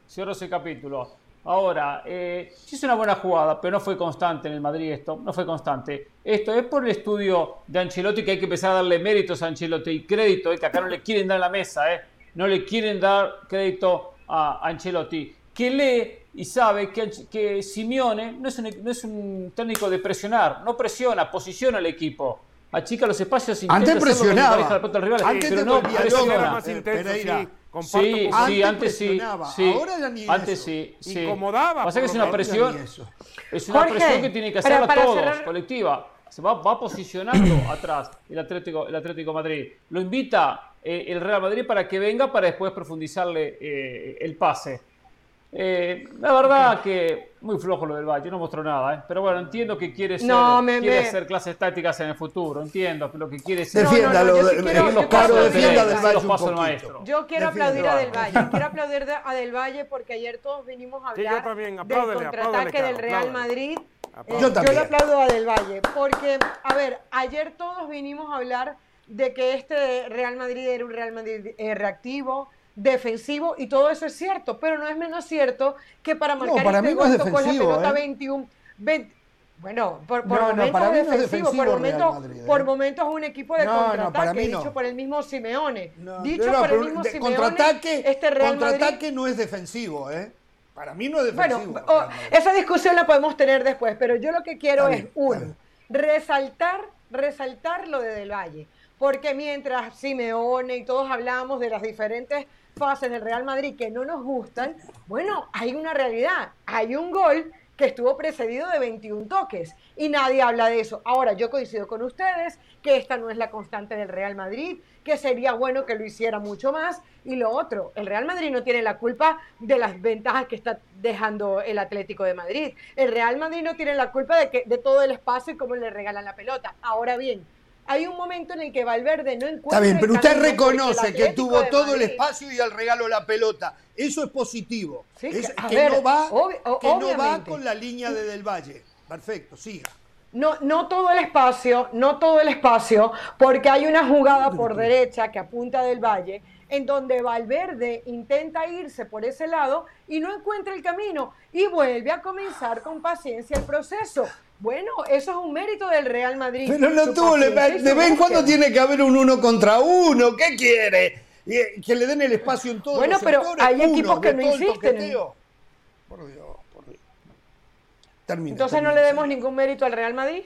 cierro ese capítulo. Ahora, eh, sí es una buena jugada, pero no fue constante en el Madrid esto, no fue constante. Esto es por el estudio de Ancelotti que hay que empezar a darle méritos a Ancelotti y crédito, eh, que acá no le quieren dar en la mesa, ¿eh? No le quieren dar crédito a Ancelotti, que lee y sabe que, que Simeone no es, un, no es un técnico de presionar, no presiona, posiciona al equipo. Achica los espacios antes presionaba rival, antes pero no presiona. Más intenso, sí, sí, antes sí, sí. Ahora ya ni antes sí, sí. Incomodaba. Pasa que es una presión, es una presión que tiene que hacer a todos, colectiva. Se va, va posicionando atrás el Atlético, el Atlético Madrid. Lo invita eh, el Real Madrid para que venga para después profundizarle eh, el pase. Eh, la verdad que muy flojo lo del Valle, no mostró nada, ¿eh? pero bueno, entiendo que quiere, ser, quiere hacer clases tácticas en el futuro, entiendo lo que quiere ser. Defiéndalo, no, no, los pasos del Valle. Yo quiero aplaudir a Del Valle, quiero aplaudir a Del Valle porque ayer todos vinimos a hablar del contraataque del Real Madrid. Eh, yo, yo le aplaudo a Del Valle porque, a ver, ayer todos vinimos a hablar de que este Real Madrid era un Real Madrid eh, reactivo, defensivo y todo eso es cierto, pero no es menos cierto que para marcar para este mí no con la pelota 21, ¿eh? bueno, por, momentos es defensivo, por, momentos, por momentos es un equipo de contraataque, dicho por el mismo Simeone. dicho por el mismo Simeone, contraataque, este Real contraataque no es defensivo, ¿eh? Para mí no es defensivo. Bueno, oh, esa discusión la podemos tener después, pero yo lo que quiero es, uno, resaltar, resaltar lo de Del Valle. Porque mientras Simeone y todos hablamos de las diferentes fases del Real Madrid que no nos gustan, bueno, hay una realidad, hay un gol que estuvo precedido de 21 toques y nadie habla de eso. Ahora, yo coincido con ustedes que esta no es la constante del Real Madrid, que sería bueno que lo hiciera mucho más. Y lo otro, el Real Madrid no tiene la culpa de las ventajas que está dejando el Atlético de Madrid. El Real Madrid no tiene la culpa de, que, de todo el espacio y cómo le regalan la pelota. Ahora bien, hay un momento en el que Valverde no encuentra. Está bien, pero usted reconoce que tuvo todo el espacio y al regalo la pelota. Eso es positivo. que, no va, que no va con la línea de Del Valle. Perfecto, siga. No, no todo el espacio, no todo el espacio, porque hay una jugada por derecha que apunta del Valle, en donde Valverde intenta irse por ese lado y no encuentra el camino y vuelve a comenzar con paciencia el proceso. Bueno, eso es un mérito del Real Madrid. Pero no tuvo, de vez en cuando tiene que haber un uno contra uno. ¿Qué quiere? Eh, que le den el espacio en todo Bueno, pero hay equipos que no insisten. Por Dios, por Dios. Entonces no le demos ningún mérito al Real Madrid.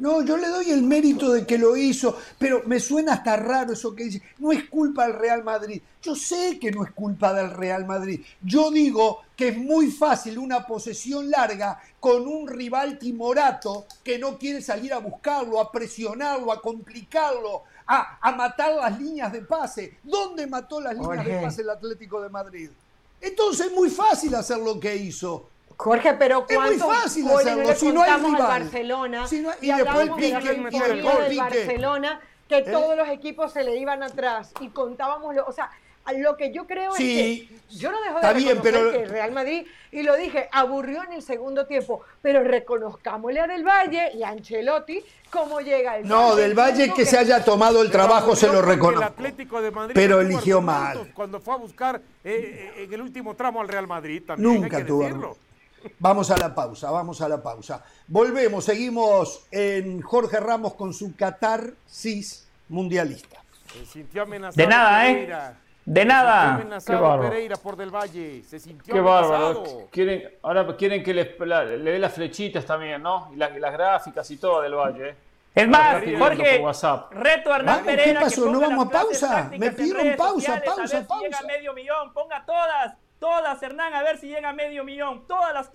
No, yo le doy el mérito de que lo hizo, pero me suena hasta raro eso que dice. No es culpa del Real Madrid. Yo sé que no es culpa del Real Madrid. Yo digo que es muy fácil una posesión larga con un rival timorato que no quiere salir a buscarlo, a presionarlo, a complicarlo, a, matar las líneas de pase. ¿Dónde mató las líneas de pase el Atlético de Madrid? Entonces es muy fácil hacer lo que hizo. Jorge, pero es muy fácil hacerlo. si no hay rival. Barcelona y, después el pique, el del Barcelona que ¿Eh? todos los equipos se le iban atrás y contábamos, lo, o sea, lo que yo creo es que yo no dejo de reconocer pero... que el Real Madrid, y lo dije, aburrió en el segundo tiempo, pero reconozcámosle a Del Valle y a Ancelotti cómo llega el No, Del Valle que, se haya tomado el trabajo se lo reconozco. pero eligió mal. Cuando fue a buscar eh, eh, en el último tramo al Real Madrid también Nunca tuvo. Vamos a la pausa, vamos a la pausa. Volvemos, seguimos en Jorge Ramos con su Qatar CIS mundialista. De nada, ¿eh? De nada. Qué bárbaro. por Del Valle. Se sintió Qué bárbaro. Quieren, ahora quieren que le, le dé las flechitas también, ¿no? Y, las gráficas y todo Del Valle. ¿eh? Es más, Jorge, reto a Hernán Pereira. ¿Qué pasó? ¿No vamos a pausa? Me pidieron pausa, pausa, pausa. llega medio millón, ponga todas Todas, Hernán, a ver si llega medio millón. Todas las...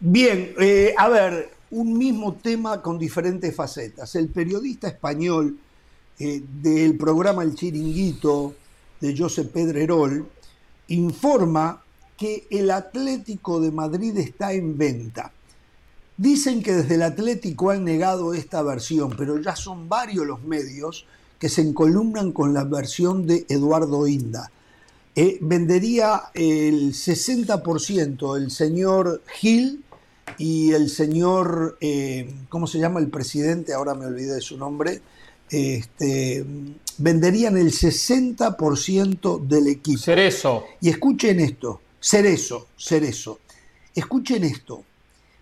Bien, eh, a ver, un mismo tema con diferentes facetas. El periodista español eh, del programa El Chiringuito de Josep Pedrerol informa que el Atlético de Madrid está en venta. Dicen que desde el Atlético han negado esta versión, pero ya son varios los medios que se encolumnan con la versión de Eduardo Inda. Eh, vendería el 60% el señor Gil y el señor, eh, ¿cómo se llama el presidente? Ahora me olvidé de su nombre. Este, venderían el 60% del equipo. Cerezo. Y escuchen esto, Cerezo, Cerezo. Escuchen esto.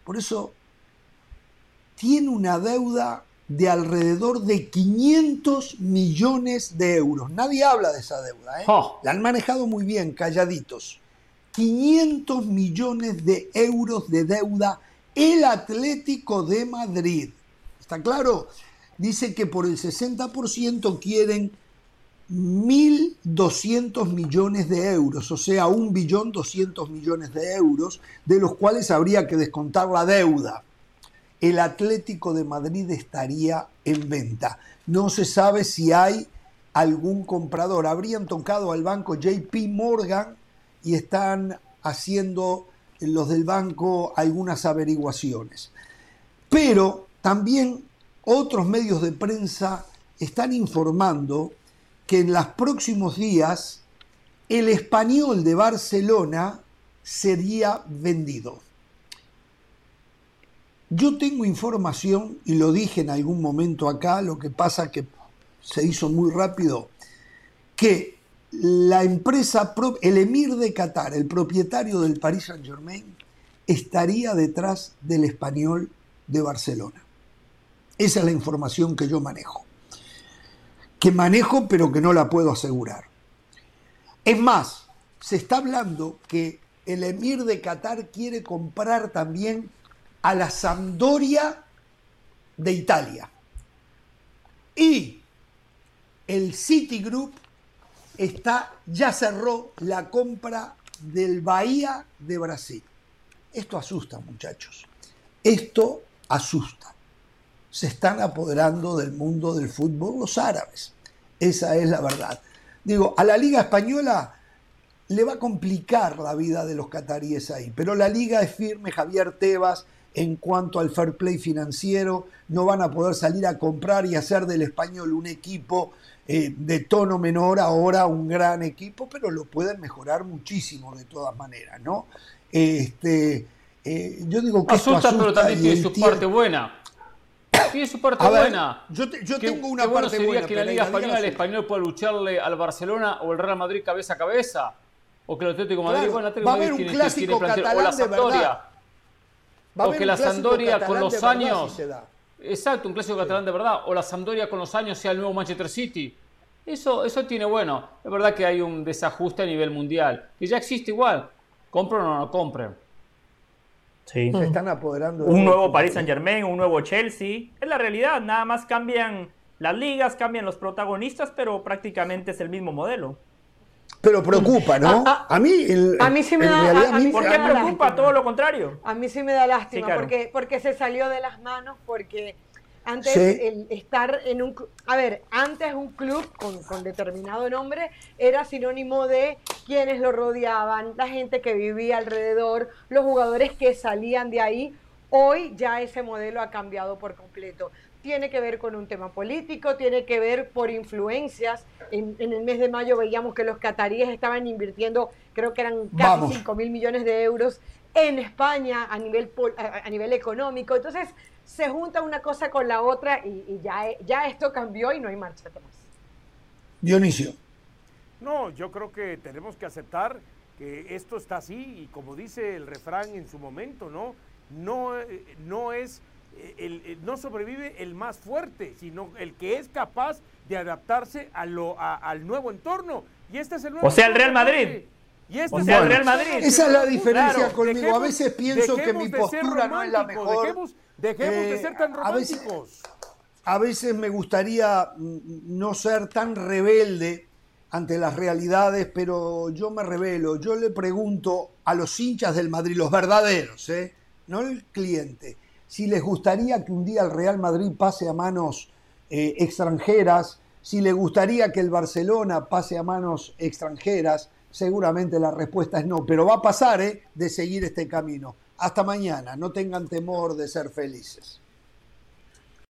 Por eso tiene una deuda de alrededor de 500 millones de euros. Nadie habla de esa deuda. ¿eh? Oh. La han manejado muy bien, calladitos. 500 millones de euros de deuda el Atlético de Madrid. ¿Está claro? Dice que por el 60% quieren 1.200 millones de euros, o sea, 1.200 millones de euros, de los cuales habría que descontar la deuda. El Atlético de Madrid estaría en venta. No se sabe si hay algún comprador. Habrían tocado al banco JP Morgan y están haciendo los del banco algunas averiguaciones. Pero también otros medios de prensa están informando que en los próximos días el español de Barcelona sería vendido. Yo tengo información, y lo dije en algún momento acá, lo que pasa que se hizo muy rápido, que la empresa, el emir de Qatar, el propietario del Paris Saint Germain, estaría detrás del español de Barcelona. Esa es la información que yo manejo que manejo pero que no la puedo asegurar. Es más, se está hablando que el emir de Qatar quiere comprar también a la Sampdoria de Italia. Y el Citigroup está, ya cerró la compra del Bahía de Brasil. Esto asusta, muchachos. Esto asusta. Se están apoderando del mundo del fútbol los árabes. Esa es la verdad. Digo, a la Liga Española le va a complicar la vida de los cataríes ahí, pero la Liga es firme, Javier Tebas, en cuanto al fair play financiero, no van a poder salir a comprar y hacer del español un equipo eh, de tono menor, ahora un gran equipo, pero lo pueden mejorar muchísimo de todas maneras, ¿no? Este, eh, yo digo que asusta, pero también tiene su parte buena. Tiene su parte buena. Yo, tengo una parte buena. que la Liga Española el español pueda lucharle al Barcelona o el Real Madrid cabeza a cabeza. O que el Atlético de Madrid, bueno, va a haber un clásico catalán o la Sampdoria. O que la Sampdoria con los años. exacto, un clásico catalán de verdad. O la Sampdoria con los años sea el nuevo Manchester City. Eso, eso tiene bueno. Es verdad que hay un desajuste a nivel mundial. Que ya existe igual. Compren o no compren. Se están apoderando. un nuevo Paris Saint Germain, un nuevo Chelsea. Es la realidad, nada más cambian las ligas, cambian los protagonistas, pero prácticamente es el mismo modelo. Pero preocupa, ¿no? Ah, ah, a, mí, a mí sí me da. ¿Por qué preocupa? Todo lo contrario. A mí sí me da lástima, porque, porque se salió de las manos, porque antes el estar en un... A ver, antes un club con, con, determinado nombre era sinónimo de quienes lo rodeaban, la gente que vivía alrededor, los jugadores que salían de ahí. Hoy ya ese modelo ha cambiado por completo. Tiene que ver con un tema político, tiene que ver por influencias. En, en el mes de mayo veíamos que los cataríes estaban invirtiendo, creo que eran casi 5 mil millones de euros en España a nivel, a nivel económico. Entonces, se junta una cosa con la otra y, ya, ya esto cambió y no hay marcha atrás. Dionisio. No, yo creo que tenemos que aceptar que esto está así y como dice el refrán en su momento, ¿no? No, eh, no es eh, el, no sobrevive el más fuerte, sino el que es capaz de adaptarse a lo, al nuevo entorno. Y este es el nuevo. O sea, el Real Madrid. Y este es el Real Madrid. Esa es la diferencia conmigo. a veces pienso que mi postura no es la mejor. Dejemos, de ser tan románticos. A veces, a veces me gustaría mm, no ser tan rebelde ante las realidades, pero yo me revelo. Yo le pregunto a los hinchas del Madrid, los verdaderos, ¿eh? no el cliente, si les gustaría que un día el Real Madrid pase a manos eh, extranjeras, si les gustaría que el Barcelona pase a manos extranjeras, seguramente la respuesta es no, pero va a pasar ¿eh? de seguir este camino. Hasta mañana, no tengan temor de ser felices.